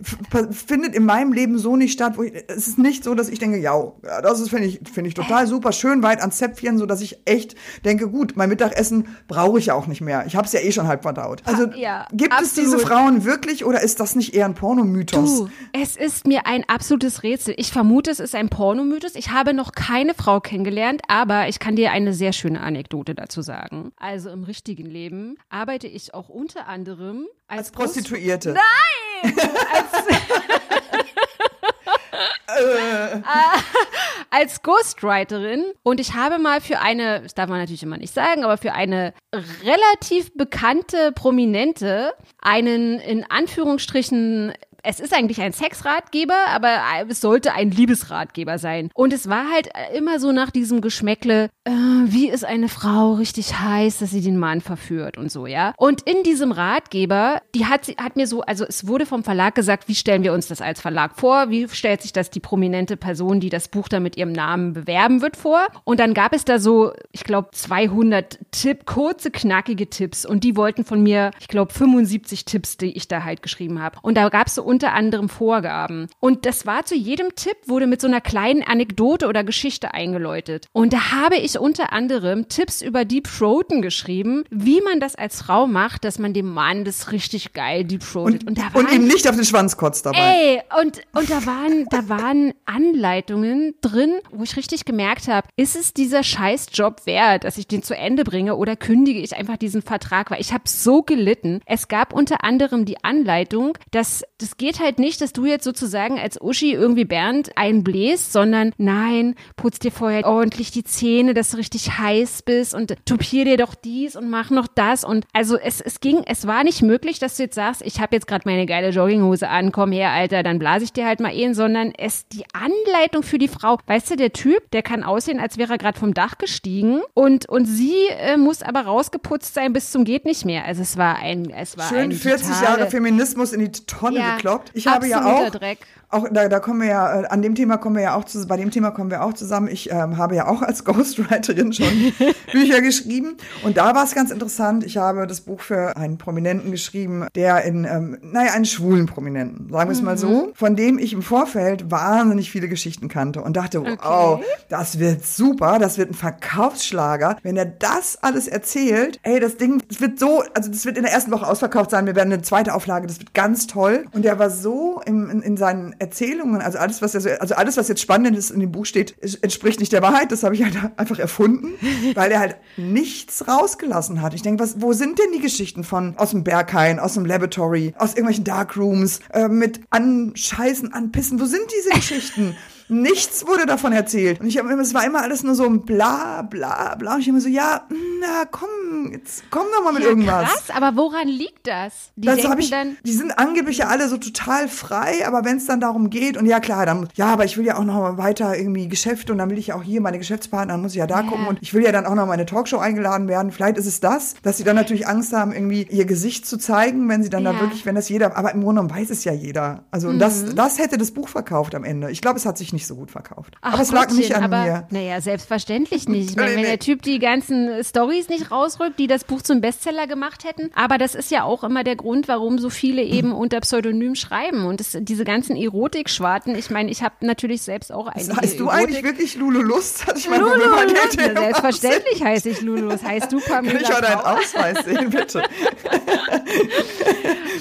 findet in meinem Leben so nicht statt, wo ich, es ist nicht so, dass ich denke, ja, das ist, finde ich, finde ich total super, schön weit ans Zäpfchen, so dass ich echt denke, gut, mein Mittagessen brauche ich ja auch nicht mehr. Ich habe es ja eh schon halb verdaut. Also ja, gibt absolut. es diese Frauen wirklich oder ist das nicht eher ein Pornomythos? Du, es ist mir ein absolutes Rätsel. Ich vermute, es ist ein Pornomythos. Ich habe noch keine Frau kennengelernt, aber ich kann dir eine sehr schöne Anekdote dazu sagen. Also im richtigen Leben arbeite ich auch unter anderem als, als Prostituierte. Nein! als äh. als Ghostwriterin und ich habe mal für eine, das darf man natürlich immer nicht sagen, aber für eine relativ bekannte Prominente einen in Anführungsstrichen es ist eigentlich ein Sexratgeber, aber es sollte ein Liebesratgeber sein. Und es war halt immer so nach diesem Geschmäckle, äh, wie ist eine Frau richtig heiß, dass sie den Mann verführt und so, ja. Und in diesem Ratgeber, die hat, hat mir so, also es wurde vom Verlag gesagt, wie stellen wir uns das als Verlag vor? Wie stellt sich das die prominente Person, die das Buch da mit ihrem Namen bewerben wird, vor? Und dann gab es da so, ich glaube, 200 Tipp, kurze, knackige Tipps. Und die wollten von mir, ich glaube, 75 Tipps, die ich da halt geschrieben habe. Und da gab es so unter anderem Vorgaben. Und das war zu jedem Tipp, wurde mit so einer kleinen Anekdote oder Geschichte eingeläutet. Und da habe ich unter anderem Tipps über Deep Throaten geschrieben, wie man das als Frau macht, dass man dem Mann das richtig geil Deep Throatet. Und, und, und ihm nicht auf den Schwanz kotzt dabei. Ey, und, und da waren, da waren Anleitungen drin, wo ich richtig gemerkt habe, ist es dieser Scheißjob wert, dass ich den zu Ende bringe oder kündige ich einfach diesen Vertrag, weil ich habe so gelitten. Es gab unter anderem die Anleitung, dass das geht halt nicht, dass du jetzt sozusagen als Uschi irgendwie Bernd einbläst, sondern nein, putz dir vorher ordentlich die Zähne, dass du richtig heiß bist und tupier dir doch dies und mach noch das. Und also es, es ging, es war nicht möglich, dass du jetzt sagst, ich habe jetzt gerade meine geile Jogginghose an, komm her, Alter, dann blase ich dir halt mal eh, sondern es die Anleitung für die Frau, weißt du, der Typ, der kann aussehen, als wäre er gerade vom Dach gestiegen und und sie äh, muss aber rausgeputzt sein bis zum geht nicht mehr. Also es war ein es war schön ein 40 Jahre Feminismus in die Tonne ja, gekloppt. Ich habe ja auch Dreck auch da, da kommen wir ja, äh, an dem Thema kommen wir ja auch zu, bei dem Thema kommen wir auch zusammen. Ich ähm, habe ja auch als Ghostwriterin schon Bücher geschrieben. Und da war es ganz interessant. Ich habe das Buch für einen Prominenten geschrieben, der in, ähm, naja, einen schwulen Prominenten, sagen wir es mal so, mhm. von dem ich im Vorfeld wahnsinnig viele Geschichten kannte und dachte, okay. wow, das wird super, das wird ein Verkaufsschlager. Wenn er das alles erzählt, ey, das Ding, das wird so, also das wird in der ersten Woche ausverkauft sein. Wir werden eine zweite Auflage, das wird ganz toll. Und er war so im, in, in seinen Erzählungen, also alles, was also, also alles, was jetzt Spannendes in dem Buch steht, entspricht nicht der Wahrheit. Das habe ich halt einfach erfunden, weil er halt nichts rausgelassen hat. Ich denke, was, wo sind denn die Geschichten von aus dem Berghain, aus dem Laboratory, aus irgendwelchen Darkrooms, äh, mit Anscheißen, Anpissen? Wo sind diese Geschichten? Nichts wurde davon erzählt. Und ich habe immer, es war immer alles nur so ein bla bla bla. Und ich immer so, ja, na komm, jetzt komm doch mal mit ja, irgendwas. Krass, aber woran liegt das? Die, das ich, dann die sind angeblich ja alle so total frei, aber wenn es dann darum geht, und ja klar, dann, ja, aber ich will ja auch noch weiter irgendwie Geschäfte und dann will ich ja auch hier meine Geschäftspartner, dann muss ich ja da ja. gucken und ich will ja dann auch noch meine Talkshow eingeladen werden. Vielleicht ist es das, dass sie dann natürlich Angst haben, irgendwie ihr Gesicht zu zeigen, wenn sie dann ja. da wirklich, wenn das jeder, aber im Grunde genommen weiß es ja jeder. Also mhm. das, das hätte das Buch verkauft am Ende. Ich glaube, es hat sich nicht so gut verkauft. Ach, aber es lag nicht an aber, mir. Naja, selbstverständlich nicht. Ich meine, wenn der Typ die ganzen Stories nicht rausrückt, die das Buch zum Bestseller gemacht hätten. Aber das ist ja auch immer der Grund, warum so viele eben unter Pseudonym schreiben. Und das, diese ganzen Erotikschwarten, ich meine, ich habe natürlich selbst auch eine. Heißt du eigentlich wirklich Lulu Lust? Hatte ich mal Lulu Lust. Selbstverständlich heiße ich Lulu Lust. Heißt du Pamela Kann ich auch deinen Ausweis sehen, bitte?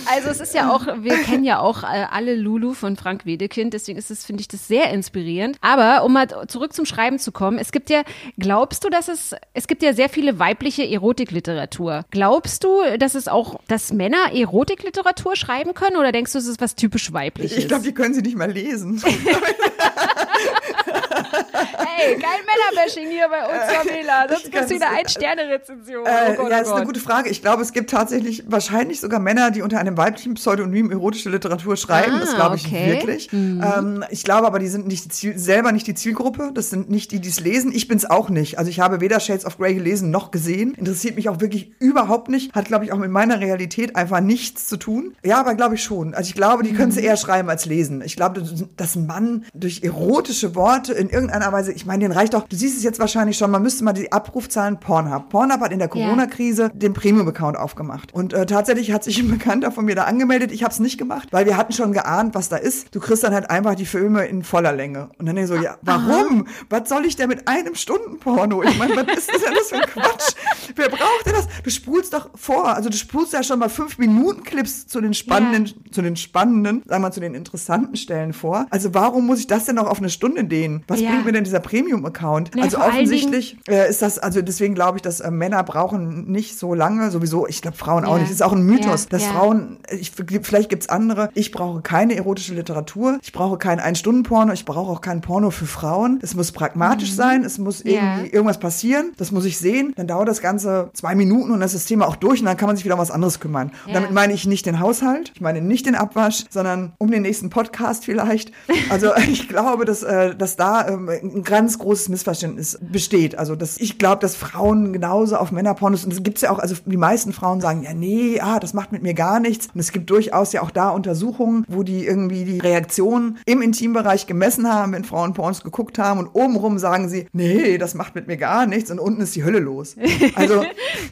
Also es ist ja auch, wir kennen ja auch äh, alle Lulu von Frank Wedekind, deswegen ist es, finde ich, das sehr inspirierend. Aber um mal zurück zum Schreiben zu kommen, es gibt ja, glaubst du, dass es, es gibt ja sehr viele weibliche Erotikliteratur. Glaubst du, dass es auch, dass Männer Erotikliteratur schreiben können oder denkst du, es ist was typisch weibliches? Ich glaube, die können sie nicht mal lesen. Hey, kein Männerbashing hier bei uns, Pamela. Sonst gibt es wieder ein Sterne-Rezension. Äh, oh ja, das ist eine gute Frage. Ich glaube, es gibt tatsächlich wahrscheinlich sogar Männer, die unter einem weiblichen Pseudonym erotische Literatur schreiben. Ah, das glaube ich okay. wirklich. Mhm. Ähm, ich glaube aber, die sind nicht Ziel, selber nicht die Zielgruppe. Das sind nicht die, die es lesen. Ich bin es auch nicht. Also ich habe weder Shades of Grey gelesen noch gesehen. Interessiert mich auch wirklich überhaupt nicht. Hat, glaube ich, auch mit meiner Realität einfach nichts zu tun. Ja, aber glaube ich schon. Also ich glaube, die mhm. können es eher schreiben als lesen. Ich glaube, dass ein Mann durch erotische Worte in irgendeiner Weise, ich meine, den reicht doch, du siehst es jetzt wahrscheinlich schon, man müsste mal die Abrufzahlen Pornhub. Pornhub hat in der Corona-Krise yeah. den Premium-Account aufgemacht. Und äh, tatsächlich hat sich ein Bekannter von mir da angemeldet. Ich habe es nicht gemacht, weil wir hatten schon geahnt, was da ist. Du kriegst dann halt einfach die Filme in voller Länge. Und dann so, ja, warum? Aha. Was soll ich denn mit einem Stunden-Porno? Ich meine, was ist denn das für ein Quatsch? Wer braucht denn das? Du spulst doch vor. Also du spulst ja schon mal fünf Minuten Clips zu den spannenden, yeah. zu den spannenden, sagen wir mal, zu den interessanten Stellen vor. Also warum muss ich das denn noch auf eine Stunde dehnen? Was ja. bringt mir denn dieser Premium-Account? Ja, also offensichtlich äh, ist das, also deswegen glaube ich, dass äh, Männer brauchen nicht so lange, sowieso, ich glaube Frauen auch nicht. Das ist auch ein Mythos, dass Frauen, ich, vielleicht gibt's andere, ich brauche keine erotische Literatur, ich brauche kein Ein-Stunden-Porno, ich brauche auch kein Porno für Frauen. Es muss pragmatisch mhm. sein, es muss irgendwie irgendwas passieren, das muss ich sehen, dann dauert das Ganze zwei Minuten und dann ist das Thema auch durch und dann kann man sich wieder um was anderes kümmern. Und damit meine ich nicht den Haushalt, ich meine nicht den Abwasch, sondern um den nächsten Podcast vielleicht. Also ich glaube, dass, äh, dass da ähm, ein ganz großes Missverständnis besteht. Also dass ich glaube, dass Frauen genauso auf Männerpornos, und es gibt's ja auch, also die meisten Frauen sagen, ja, nee, ah, das macht mit mir gar nichts. Und es gibt durchaus ja auch da Untersuchungen, wo die irgendwie die Reaktion im Intimbereich gemessen haben, wenn Frauen Pornos geguckt haben und obenrum sagen sie, nee, das macht mit mir gar nichts und unten ist die Hölle los. Also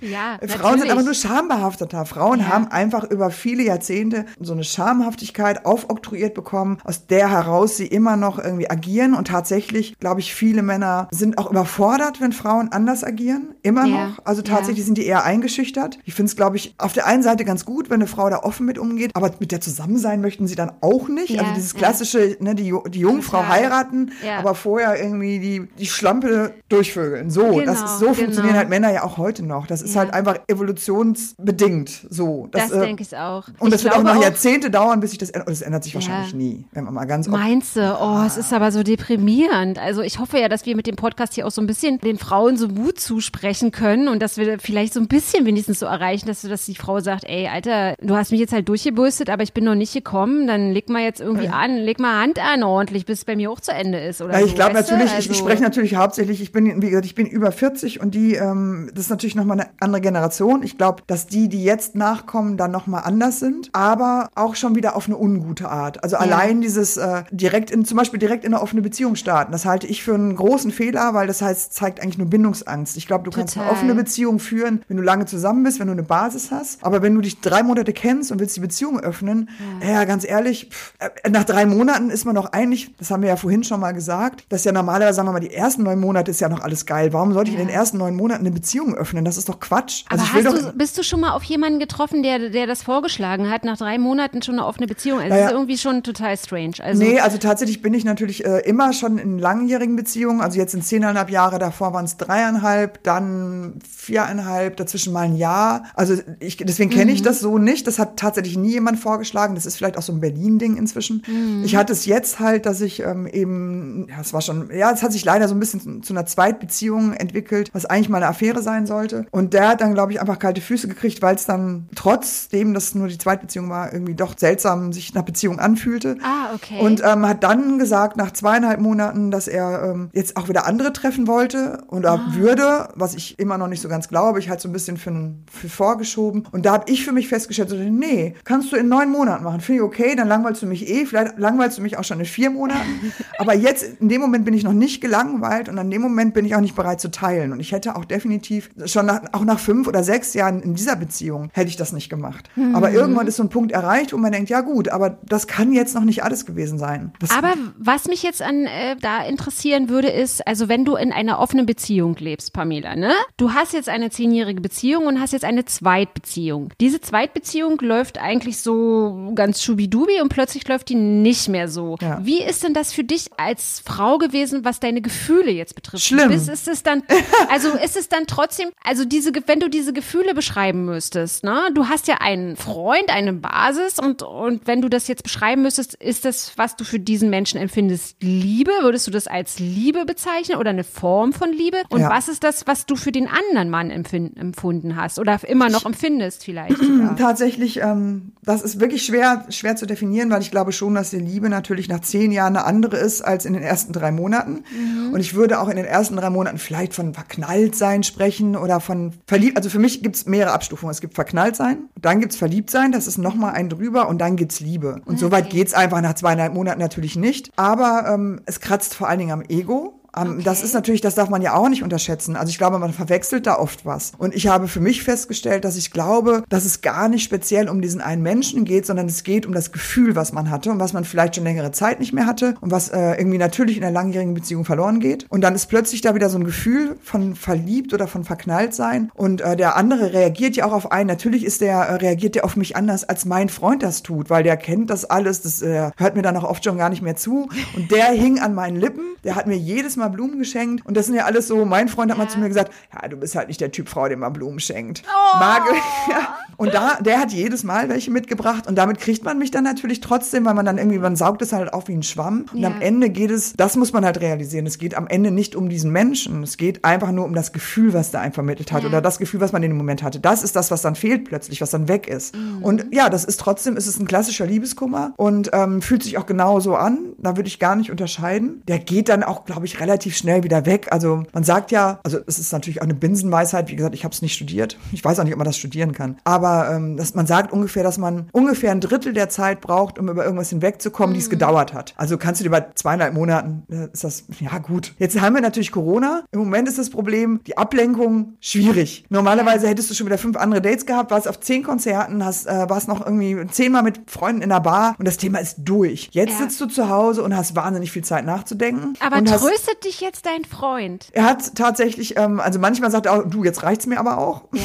ja, Frauen sind aber nur schambehafteter. Frauen ja. haben einfach über viele Jahrzehnte so eine Schamhaftigkeit aufoktroyiert bekommen, aus der heraus sie immer noch irgendwie agieren und tatsächlich, glaube ich, viele Männer sind auch überfordert, wenn Frauen anders agieren, immer ja. noch. Also tatsächlich ja. sind die eher eingeschüchtert. Ich finde es, glaube ich, auf der einen Seite ganz gut, wenn eine Frau da offen mit umgeht, aber mit der zusammen sein möchten sie dann auch nicht. Ja. Also dieses klassische, ne, die, die Jungfrau heiraten, aber vorher irgendwie die, die Schlampe durchvögeln. So, genau, das ist, so genau. funktionieren halt Männer ja auch heute noch. Das ist halt einfach evolutionsbedingt so. Das, das äh, denke ich auch. Und ich das wird auch noch Jahrzehnte dauern, bis sich das ändert. Und das ändert sich wahrscheinlich nie, wenn man mal ganz Meinst du? Oh, es ist aber so deprimierend. Also ich hoffe ja, dass wir mit dem Podcast hier auch so ein bisschen den Frauen so Mut zusprechen können und dass wir vielleicht so ein bisschen wenigstens so erreichen, dass, dass die Frau sagt, ey, Alter, du hast mich jetzt halt durchgebürstet, aber ich bin noch nicht gekommen, dann leg mal jetzt irgendwie an, leg mal Hand an ordentlich, bis es bei mir auch zu Ende ist. Oder ja, ich so, glaube natürlich, also ich, ich also spreche natürlich hauptsächlich, ich bin, wie gesagt, ich bin über 40 und die, ähm, das ist natürlich nochmal eine andere Generation. Ich glaube, dass die, die jetzt nachkommen, dann nochmal anders sind, aber auch schon wieder auf eine ungute Art. Also ja. allein dieses äh, direkt in, zum Beispiel direkt in eine offene Beziehung starten, das halte ich für einen großen Fehler, weil das heißt, zeigt eigentlich nur Bindungsangst. Ich glaube, du Total. kannst eine offene Beziehung führen, wenn du lange zusammen bist, wenn du eine Basis hast. Aber wenn du dich drei Monate kennst und willst die Beziehung öffnen, ja, ja ganz ehrlich, pff, äh, nach drei Monaten ist man noch eigentlich, das haben wir ja vorhin schon mal gesagt, dass ja normalerweise, sagen wir mal, die ersten neun Monate ist ja noch alles geil. Warum sollte ich in den ersten neun Monaten eine Beziehung öffnen? Das ist doch Quatsch. Also Aber hast du, bist du schon mal auf jemanden getroffen, der, der das vorgeschlagen hat, nach drei Monaten schon eine offene Beziehung? Also naja. Das ist irgendwie schon total strange. Also nee, also tatsächlich bin ich natürlich äh, immer schon in langjährigen Beziehungen. Also jetzt in zehneinhalb Jahre, davor waren es dreieinhalb, dann viereinhalb, dazwischen mal ein Jahr. Also ich, deswegen kenne ich mhm. das so nicht. Das hat tatsächlich nie jemand vorgeschlagen. Das ist vielleicht auch so ein Berlin-Ding inzwischen. Mhm. Ich hatte es jetzt halt, dass ich ähm, eben, ja, es war schon, ja, es hat sich leider so ein bisschen zu einer Zweitbeziehung entwickelt, was eigentlich mal eine Affäre sein sollte. Und der hat dann, glaube ich, einfach kalte Füße gekriegt, weil es dann trotzdem, dass nur die Zweitbeziehung war, irgendwie doch seltsam sich nach Beziehung anfühlte. Ah, okay. Und ähm, hat dann gesagt, nach zweieinhalb Monaten, dass er ähm, jetzt auch wieder andere treffen wollte oder ah. würde, was ich immer noch nicht so ganz glaube, ich halt so ein bisschen für, für vorgeschoben. Und da habe ich für mich festgestellt, so, nee, kannst du in neun Monaten machen. Finde ich okay, dann langweilst du mich eh, vielleicht langweilst du mich auch schon in vier Monaten. Aber jetzt, in dem Moment bin ich noch nicht gelangweilt und an dem Moment bin ich auch nicht bereit zu teilen. Und ich hätte auch definitiv schon nach, auch nach fünf oder sechs Jahren in dieser Beziehung hätte ich das nicht gemacht. Mhm. Aber irgendwann ist so ein Punkt erreicht, wo man denkt, ja gut, aber das kann jetzt noch nicht alles gewesen sein. Das aber was mich jetzt an äh, da interessieren würde, ist, also wenn du in einer offenen Beziehung lebst, Pamela, ne? Du hast jetzt eine zehnjährige Beziehung und hast jetzt eine Zweitbeziehung. Diese Zweitbeziehung läuft eigentlich so ganz schubidubi und plötzlich läuft die nicht mehr so. Ja. Wie ist denn das für dich als Frau gewesen, was deine Gefühle jetzt betrifft? Schlimm. Ist, ist es dann, also ist es dann trotzdem, also diese, wenn du diese Gefühle beschreiben müsstest, ne? Du hast ja einen Freund, eine Basis und, und wenn du das jetzt beschreiben müsstest, ist das, was du für diesen Menschen empfindest, Liebe? Würdest du das als Liebe bezeichnen oder eine Form von Liebe? Und ja. was ist das, was du für den anderen Mann empfunden hast oder immer noch empfindest vielleicht? Tatsächlich, ähm, das ist wirklich schwer, schwer zu definieren, weil ich glaube schon, dass die Liebe natürlich nach zehn Jahren eine andere ist als in den ersten drei Monaten. Mhm. Und ich würde auch in den ersten drei Monaten vielleicht von verknallt sein sprechen oder von verliebt. Also für mich gibt es mehrere Abstufungen. Es gibt verknallt sein, dann gibt es verliebt sein, das ist nochmal ein drüber und dann gibt es Liebe. Und okay. so weit geht es einfach nach zweieinhalb Monaten natürlich nicht. Aber ähm, es kratzt vor allen Dingen am Ego. Ähm, okay. Das ist natürlich, das darf man ja auch nicht unterschätzen. Also ich glaube, man verwechselt da oft was. Und ich habe für mich festgestellt, dass ich glaube, dass es gar nicht speziell um diesen einen Menschen geht, sondern es geht um das Gefühl, was man hatte und was man vielleicht schon längere Zeit nicht mehr hatte und was äh, irgendwie natürlich in einer langjährigen Beziehung verloren geht. Und dann ist plötzlich da wieder so ein Gefühl von verliebt oder von verknallt sein. Und äh, der andere reagiert ja auch auf einen. Natürlich ist der, äh, reagiert der auf mich anders, als mein Freund das tut, weil der kennt das alles. Das äh, hört mir dann auch oft schon gar nicht mehr zu. Und der hing an meinen Lippen. Der hat mir jedes Mal Blumen geschenkt. Und das sind ja alles so, mein Freund hat ja. mal zu mir gesagt, ja, du bist halt nicht der Typ Frau, dem man Blumen schenkt. Oh. Mag, ja. Und da, der hat jedes Mal welche mitgebracht. Und damit kriegt man mich dann natürlich trotzdem, weil man dann irgendwie, man saugt es halt auf wie ein Schwamm. Und ja. am Ende geht es, das muss man halt realisieren. Es geht am Ende nicht um diesen Menschen. Es geht einfach nur um das Gefühl, was der einen vermittelt hat. Oder das Gefühl, was man in dem Moment hatte. Das ist das, was dann fehlt plötzlich, was dann weg ist. Mhm. Und ja, das ist trotzdem, ist es ein klassischer Liebeskummer und ähm, fühlt sich auch genauso an. Da würde ich gar nicht unterscheiden. Der geht dann auch, glaube ich, relativ schnell schnell wieder weg. Also man sagt ja, also es ist natürlich auch eine Binsenweisheit, wie gesagt, ich habe es nicht studiert. Ich weiß auch nicht, ob man das studieren kann. Aber ähm, dass man sagt ungefähr, dass man ungefähr ein Drittel der Zeit braucht, um über irgendwas hinwegzukommen, mhm. die es gedauert hat. Also kannst du dir bei zweieinhalb Monaten, äh, ist das, ja gut. Jetzt haben wir natürlich Corona. Im Moment ist das Problem, die Ablenkung schwierig. Normalerweise hättest du schon wieder fünf andere Dates gehabt, warst auf zehn Konzerten, hast, äh, warst noch irgendwie zehnmal mit Freunden in der Bar und das Thema ist durch. Jetzt ja. sitzt du zu Hause und hast wahnsinnig viel Zeit nachzudenken. Aber tröstet dich jetzt dein Freund? Er hat tatsächlich, ähm, also manchmal sagt er auch, du, jetzt reicht's mir aber auch. Ja.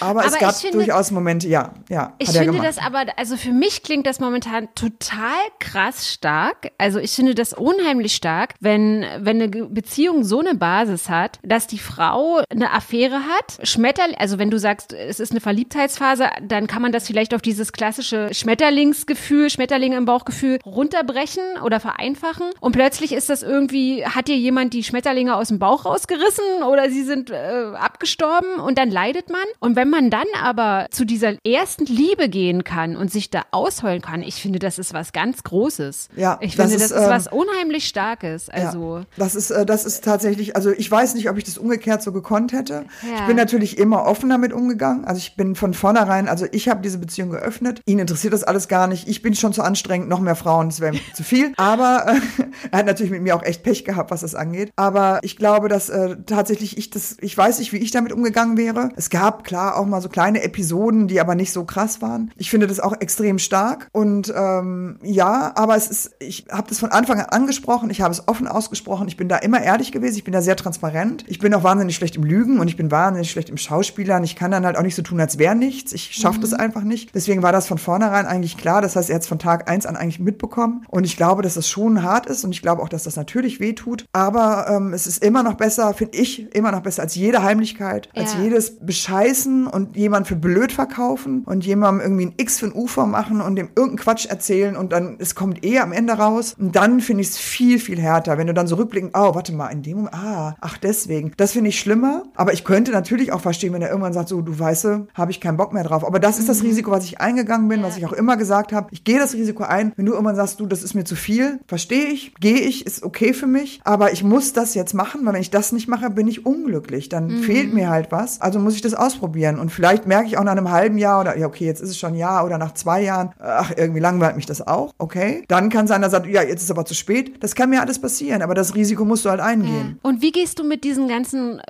aber, aber es gab finde, durchaus Momente, ja, ja. Ich finde das aber, also für mich klingt das momentan total krass stark. Also ich finde das unheimlich stark, wenn, wenn eine Beziehung so eine Basis hat, dass die Frau eine Affäre hat. Schmetterling, also wenn du sagst, es ist eine Verliebtheitsphase, dann kann man das vielleicht auf dieses klassische Schmetterlingsgefühl, Schmetterlinge im Bauchgefühl runterbrechen oder vereinfachen. Und plötzlich ist das irgendwie, hat dir jemand die Schmetterlinge aus dem Bauch rausgerissen oder sie sind äh, abgestorben und dann leidet man. Und wenn man dann aber zu dieser ersten Liebe gehen kann und sich da ausheulen kann, ich finde, das ist was ganz Großes. Ja, ich finde, das ist, das ist was ähm, unheimlich Starkes. Also ja, das ist, äh, das ist tatsächlich, also ich weiß nicht, ob ich das umgekehrt so gekonnt hätte. Ja. Ich bin natürlich immer offen damit umgegangen. Also ich bin von vornherein, also ich habe diese Beziehung geöffnet. Ihn interessiert das alles gar nicht. Ich bin schon zu anstrengend, noch mehr Frauen, das wäre zu viel. Aber äh, er hat natürlich mit mir auch echt Pech gehabt, was das angeht. Aber ich glaube, dass äh, tatsächlich ich das, ich weiß nicht, wie ich damit umgegangen wäre. Es gab klar auch mal so kleine Episoden, die aber nicht so krass waren. Ich finde das auch extrem stark und ähm, ja, aber es ist, ich habe das von Anfang an angesprochen, ich habe es offen ausgesprochen, ich bin da immer ehrlich gewesen, ich bin da sehr transparent. Ich bin auch wahnsinnig schlecht im Lügen und ich bin wahnsinnig schlecht im Schauspielern. Ich kann dann halt auch nicht so tun, als wäre nichts. Ich schaffe mhm. das einfach nicht. Deswegen war das von vornherein eigentlich klar. Das heißt, er hat es von Tag eins an eigentlich mitbekommen und ich glaube, dass das schon hart ist und ich glaube auch, dass das natürlich weh tut. Aber ähm, es ist immer noch besser, finde ich, immer noch besser als jede Heimlichkeit, ja. als jedes Bescheißen und jemand für blöd verkaufen und jemandem irgendwie ein X für ein U machen und dem irgendeinen Quatsch erzählen und dann, es kommt eh am Ende raus. Und dann finde ich es viel, viel härter, wenn du dann so rückblickend, oh, warte mal, in dem Moment, ah, ach, deswegen. Das finde ich schlimmer. Aber ich könnte natürlich auch verstehen, wenn er irgendwann sagt, so, du weißt, habe ich keinen Bock mehr drauf. Aber das ist das mhm. Risiko, was ich eingegangen bin, ja. was ich auch immer gesagt habe. Ich gehe das Risiko ein, wenn du irgendwann sagst, du, das ist mir zu viel, verstehe ich, gehe ich, ist okay für mich. Aber ich ich muss das jetzt machen, weil wenn ich das nicht mache, bin ich unglücklich. Dann Mhm. fehlt mir halt was. Also muss ich das ausprobieren. Und vielleicht merke ich auch nach einem halben Jahr oder, ja, okay, jetzt ist es schon ein Jahr oder nach zwei Jahren, ach, irgendwie langweilt mich das auch. Okay. Dann kann sein, dass er sagt, ja, jetzt ist aber zu spät. Das kann mir alles passieren, aber das Risiko musst du halt eingehen. Und wie gehst du mit diesen ganzen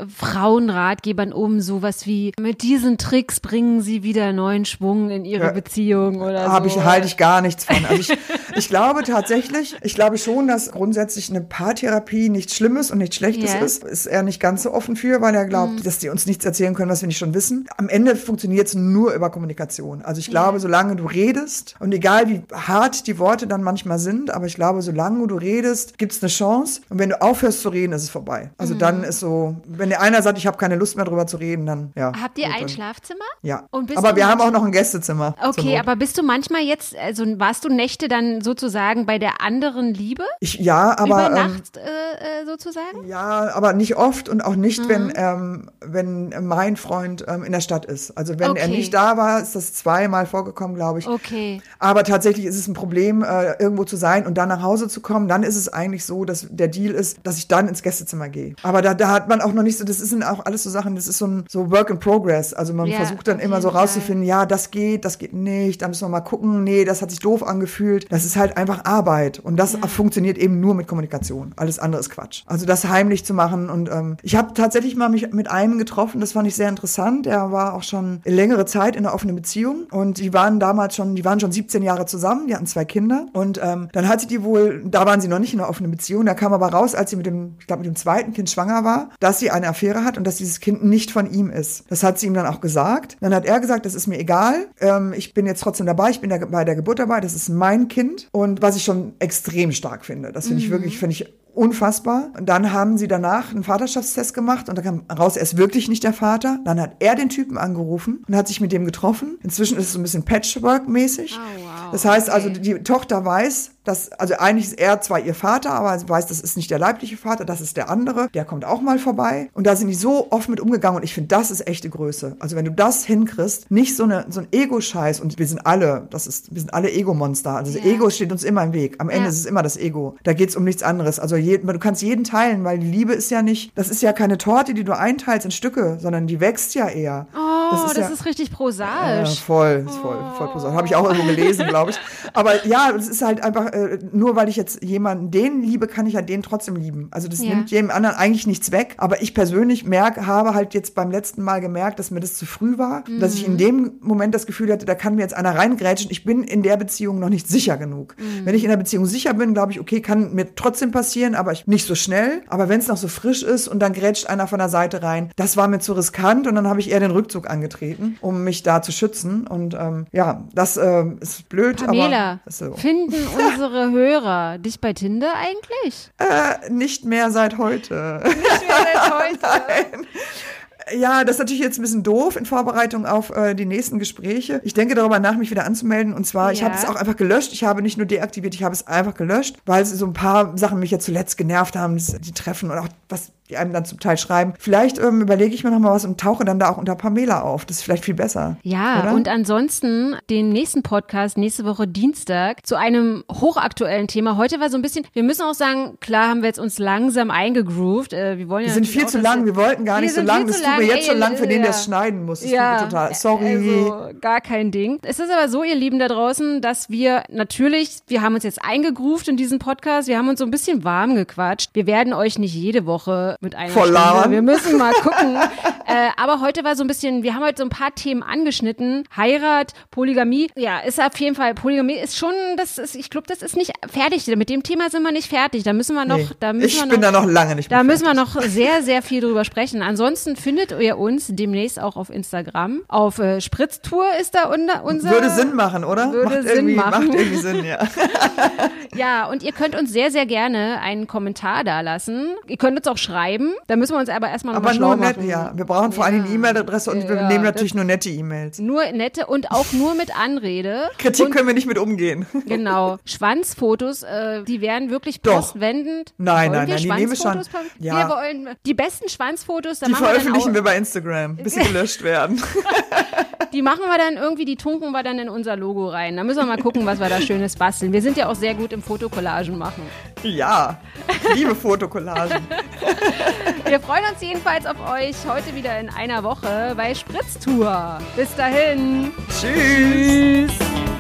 Frauenratgebern um? Sowas wie, mit diesen Tricks bringen sie wieder neuen Schwung in ihre Ja. Beziehung oder so. Ich, halte ich gar nichts von. Also ich, ich glaube tatsächlich, ich glaube schon, dass grundsätzlich eine Paartherapie nichts Schlimmes und nichts Schlechtes. Mhm. ist. Ist er nicht ganz so offen für, weil er glaubt, dass die uns nichts erzählen können, was wir nicht schon wissen. Am Ende funktioniert es nur über Kommunikation. Also ich glaube, solange du redest und egal wie hart die Worte dann manchmal sind, aber ich glaube, solange du redest, gibt es eine Chance. Und wenn du aufhörst zu reden, ist es vorbei. Also Mhm. dann ist so, wenn der einer sagt, ich habe keine Lust mehr drüber zu reden, dann ja. Habt ihr ein dann- Schlafzimmer? Ja. Aber wir haben auch noch ein Gästezimmer. Okay, aber bist du manchmal jetzt, also warst du Nächte dann sozusagen bei der anderen Liebe? ich, ja, aber Über ähm, Nacht äh, äh, sozusagen? Ja, aber nicht oft und auch nicht, Mhm. wenn, ähm, wenn mein Freund ähm, in der Stadt ist. Also wenn er Okay. nicht da war, ist das zweimal vorgekommen, glaube ich. Okay. Aber tatsächlich ist es ein Problem, äh, irgendwo zu sein und dann nach Hause zu kommen. Dann ist es eigentlich so, dass der Deal ist, dass ich dann ins Gästezimmer gehe. Aber da, da hat man auch noch nicht so, das sind auch alles so Sachen, das ist so ein so Work in Progress. Also man Ja, versucht dann immer so rauszufinden, ja, das geht, das geht nicht, da müssen wir mal gucken, nee, das hat sich doof angefühlt. Das ist halt einfach Arbeit. Und das funktioniert eben nur mit Kommunikation. Alles andere ist Quatsch. Also das heimlich zu machen. Und ähm, ich habe tatsächlich mal mich mit einem getroffen, das fand ich sehr interessant. Der war auch schon längere Zeit in einer offenen Beziehung. Und die waren damals schon, die waren schon 17 Jahre zusammen, die hatten zwei Kinder. Und ähm, dann hatte die wohl, da waren sie noch nicht in einer offenen Beziehung, da kam aber raus, als sie mit dem, ich glaube, mit dem zweiten Kind schwanger war, dass sie eine Affäre hat und dass dieses Kind nicht von ihm ist. Das hat sie ihm dann auch gesagt. Dann hat er gesagt, das ist mir egal. Ähm, ich bin jetzt trotzdem dabei, ich bin da bei der Geburt dabei, das ist mein Kind. Und was ich schon extrem stark finde. Das finde ich wirklich, finde ich unfassbar. Und dann haben sie danach einen Vaterschaftstest gemacht und da kam raus, er ist wirklich nicht der Vater. Dann hat er den Typen angerufen und hat sich mit dem getroffen. Inzwischen ist es so ein bisschen Patchwork-mäßig. Oh, wow. Das heißt also, Okay. die Tochter weiß, dass, also eigentlich ist er zwar ihr Vater, aber sie weiß, das ist nicht der leibliche Vater, das ist der andere. Der kommt auch mal vorbei. Und da sind die so oft mit umgegangen und ich finde, das ist echte Größe. Also wenn du das hinkriegst, nicht so, eine, so ein Ego-Scheiß und wir sind alle, das ist, wir sind alle Ego-Monster. Also das Ja. Ego steht uns immer im Weg. Am Ende Ja. ist es immer das Ego. Da geht es um nichts anderes. Also je, du kannst jeden teilen, weil die Liebe ist ja nicht, das ist ja keine Torte, die du einteilst in Stücke, sondern die wächst ja eher. Oh, das ist, ja- richtig ja, prosaisch. voll, ist voll, voll prosaisch. Habe ich auch irgendwo gelesen, glaube ich. Aber ja, es ist halt einfach, äh, nur weil ich jetzt jemanden den liebe, kann ich ja den trotzdem lieben. Also das Ja. nimmt jedem anderen eigentlich nichts weg. Aber ich persönlich merke, habe halt jetzt beim letzten Mal gemerkt, dass mir das zu früh war. Dass ich in dem Moment das Gefühl hatte, da kann mir jetzt einer reingrätschen. Ich bin in der Beziehung noch nicht sicher genug. Wenn ich in der Beziehung sicher bin, glaube ich, okay, kann mir trotzdem passieren, aber ich, nicht so schnell. Aber wenn es noch so frisch ist und dann grätscht einer von der Seite rein, das war mir zu riskant und dann habe ich eher den Rückzug angetreten, um mich da zu schützen. Und ähm, ja, das ähm, ist blöd, Pamela, aber ist so. finden unsere Hörer dich bei Tinder eigentlich? Äh, nicht mehr seit heute. Nicht mehr seit heute. Ja, das ist natürlich jetzt ein bisschen doof in Vorbereitung auf äh, die nächsten Gespräche. Ich denke darüber nach, mich wieder anzumelden. Und zwar, ich Ja. habe es auch einfach gelöscht. Ich habe nicht nur deaktiviert, ich habe es einfach gelöscht, weil es so ein paar Sachen mich ja zuletzt genervt haben, die Treffen und auch was die einem dann zum Teil schreiben. Vielleicht ähm, überlege ich mir noch mal was und tauche dann da auch unter Pamela auf. Das ist vielleicht viel besser. Ja, oder? und ansonsten den nächsten Podcast nächste Woche Dienstag zu einem hochaktuellen Thema. Heute war so ein bisschen, wir müssen auch sagen, klar haben wir jetzt uns langsam eingegroovt. Äh, wir wollen ja wir sind viel auch, zu lang, wir wollten gar nicht so lang. Das tut mir jetzt schon lang, für den, der es schneiden muss. Das ja, tut mir total. Sorry. Also gar kein Ding. Es ist aber so, ihr Lieben da draußen, dass wir natürlich, wir haben uns jetzt eingegroovt in diesen Podcast, wir haben uns so ein bisschen warm gequatscht. Wir werden euch nicht jede Woche mit einer Voll Stunde, wir müssen mal gucken. äh, aber heute war so ein bisschen, wir haben heute so ein paar Themen angeschnitten. Heirat, Polygamie. Ja, ist auf jeden Fall, Polygamie ist schon, das ist, ich glaube, das ist nicht fertig. Mit dem Thema sind wir nicht fertig. Da müssen wir noch, Nee, da müssen ich wir noch, bin da noch lange nicht da mit müssen wir noch sehr, sehr viel drüber sprechen. Ansonsten findet ihr uns demnächst auch auf Instagram. Auf äh, Spritztour ist da unser. Würde Sinn machen, oder? Würde macht Sinn machen. Macht irgendwie Sinn, ja. Ja, und ihr könnt uns sehr, sehr gerne einen Kommentar da lassen. Ihr könnt uns auch schreiben schreiben. Da müssen wir uns aber erstmal aber noch Aber nur nett, ja. Wir brauchen vor allem eine E-Mail-Adresse und wir nehmen natürlich nur nette E-Mails. Nur nette und auch nur mit Anrede. Kritik und, können wir nicht mit umgehen. Genau. Schwanzfotos, äh, die wären wirklich Doch. postwendend. Nein, wollen nein, nein, die nehmen wir schon. Ja. Wir wollen die besten Schwanzfotos. die veröffentlichen wir, wir bei Instagram, bis sie gelöscht werden. die machen wir dann irgendwie, die tunken wir dann in unser Logo rein. Da müssen wir mal gucken, was wir da Schönes basteln. Wir sind ja auch sehr gut im Fotokollagen machen. Ja, ich liebe Fotokollagen. Wir freuen uns jedenfalls auf euch heute wieder in einer Woche bei Spritztour. Bis dahin. Tschüss. Tschüss.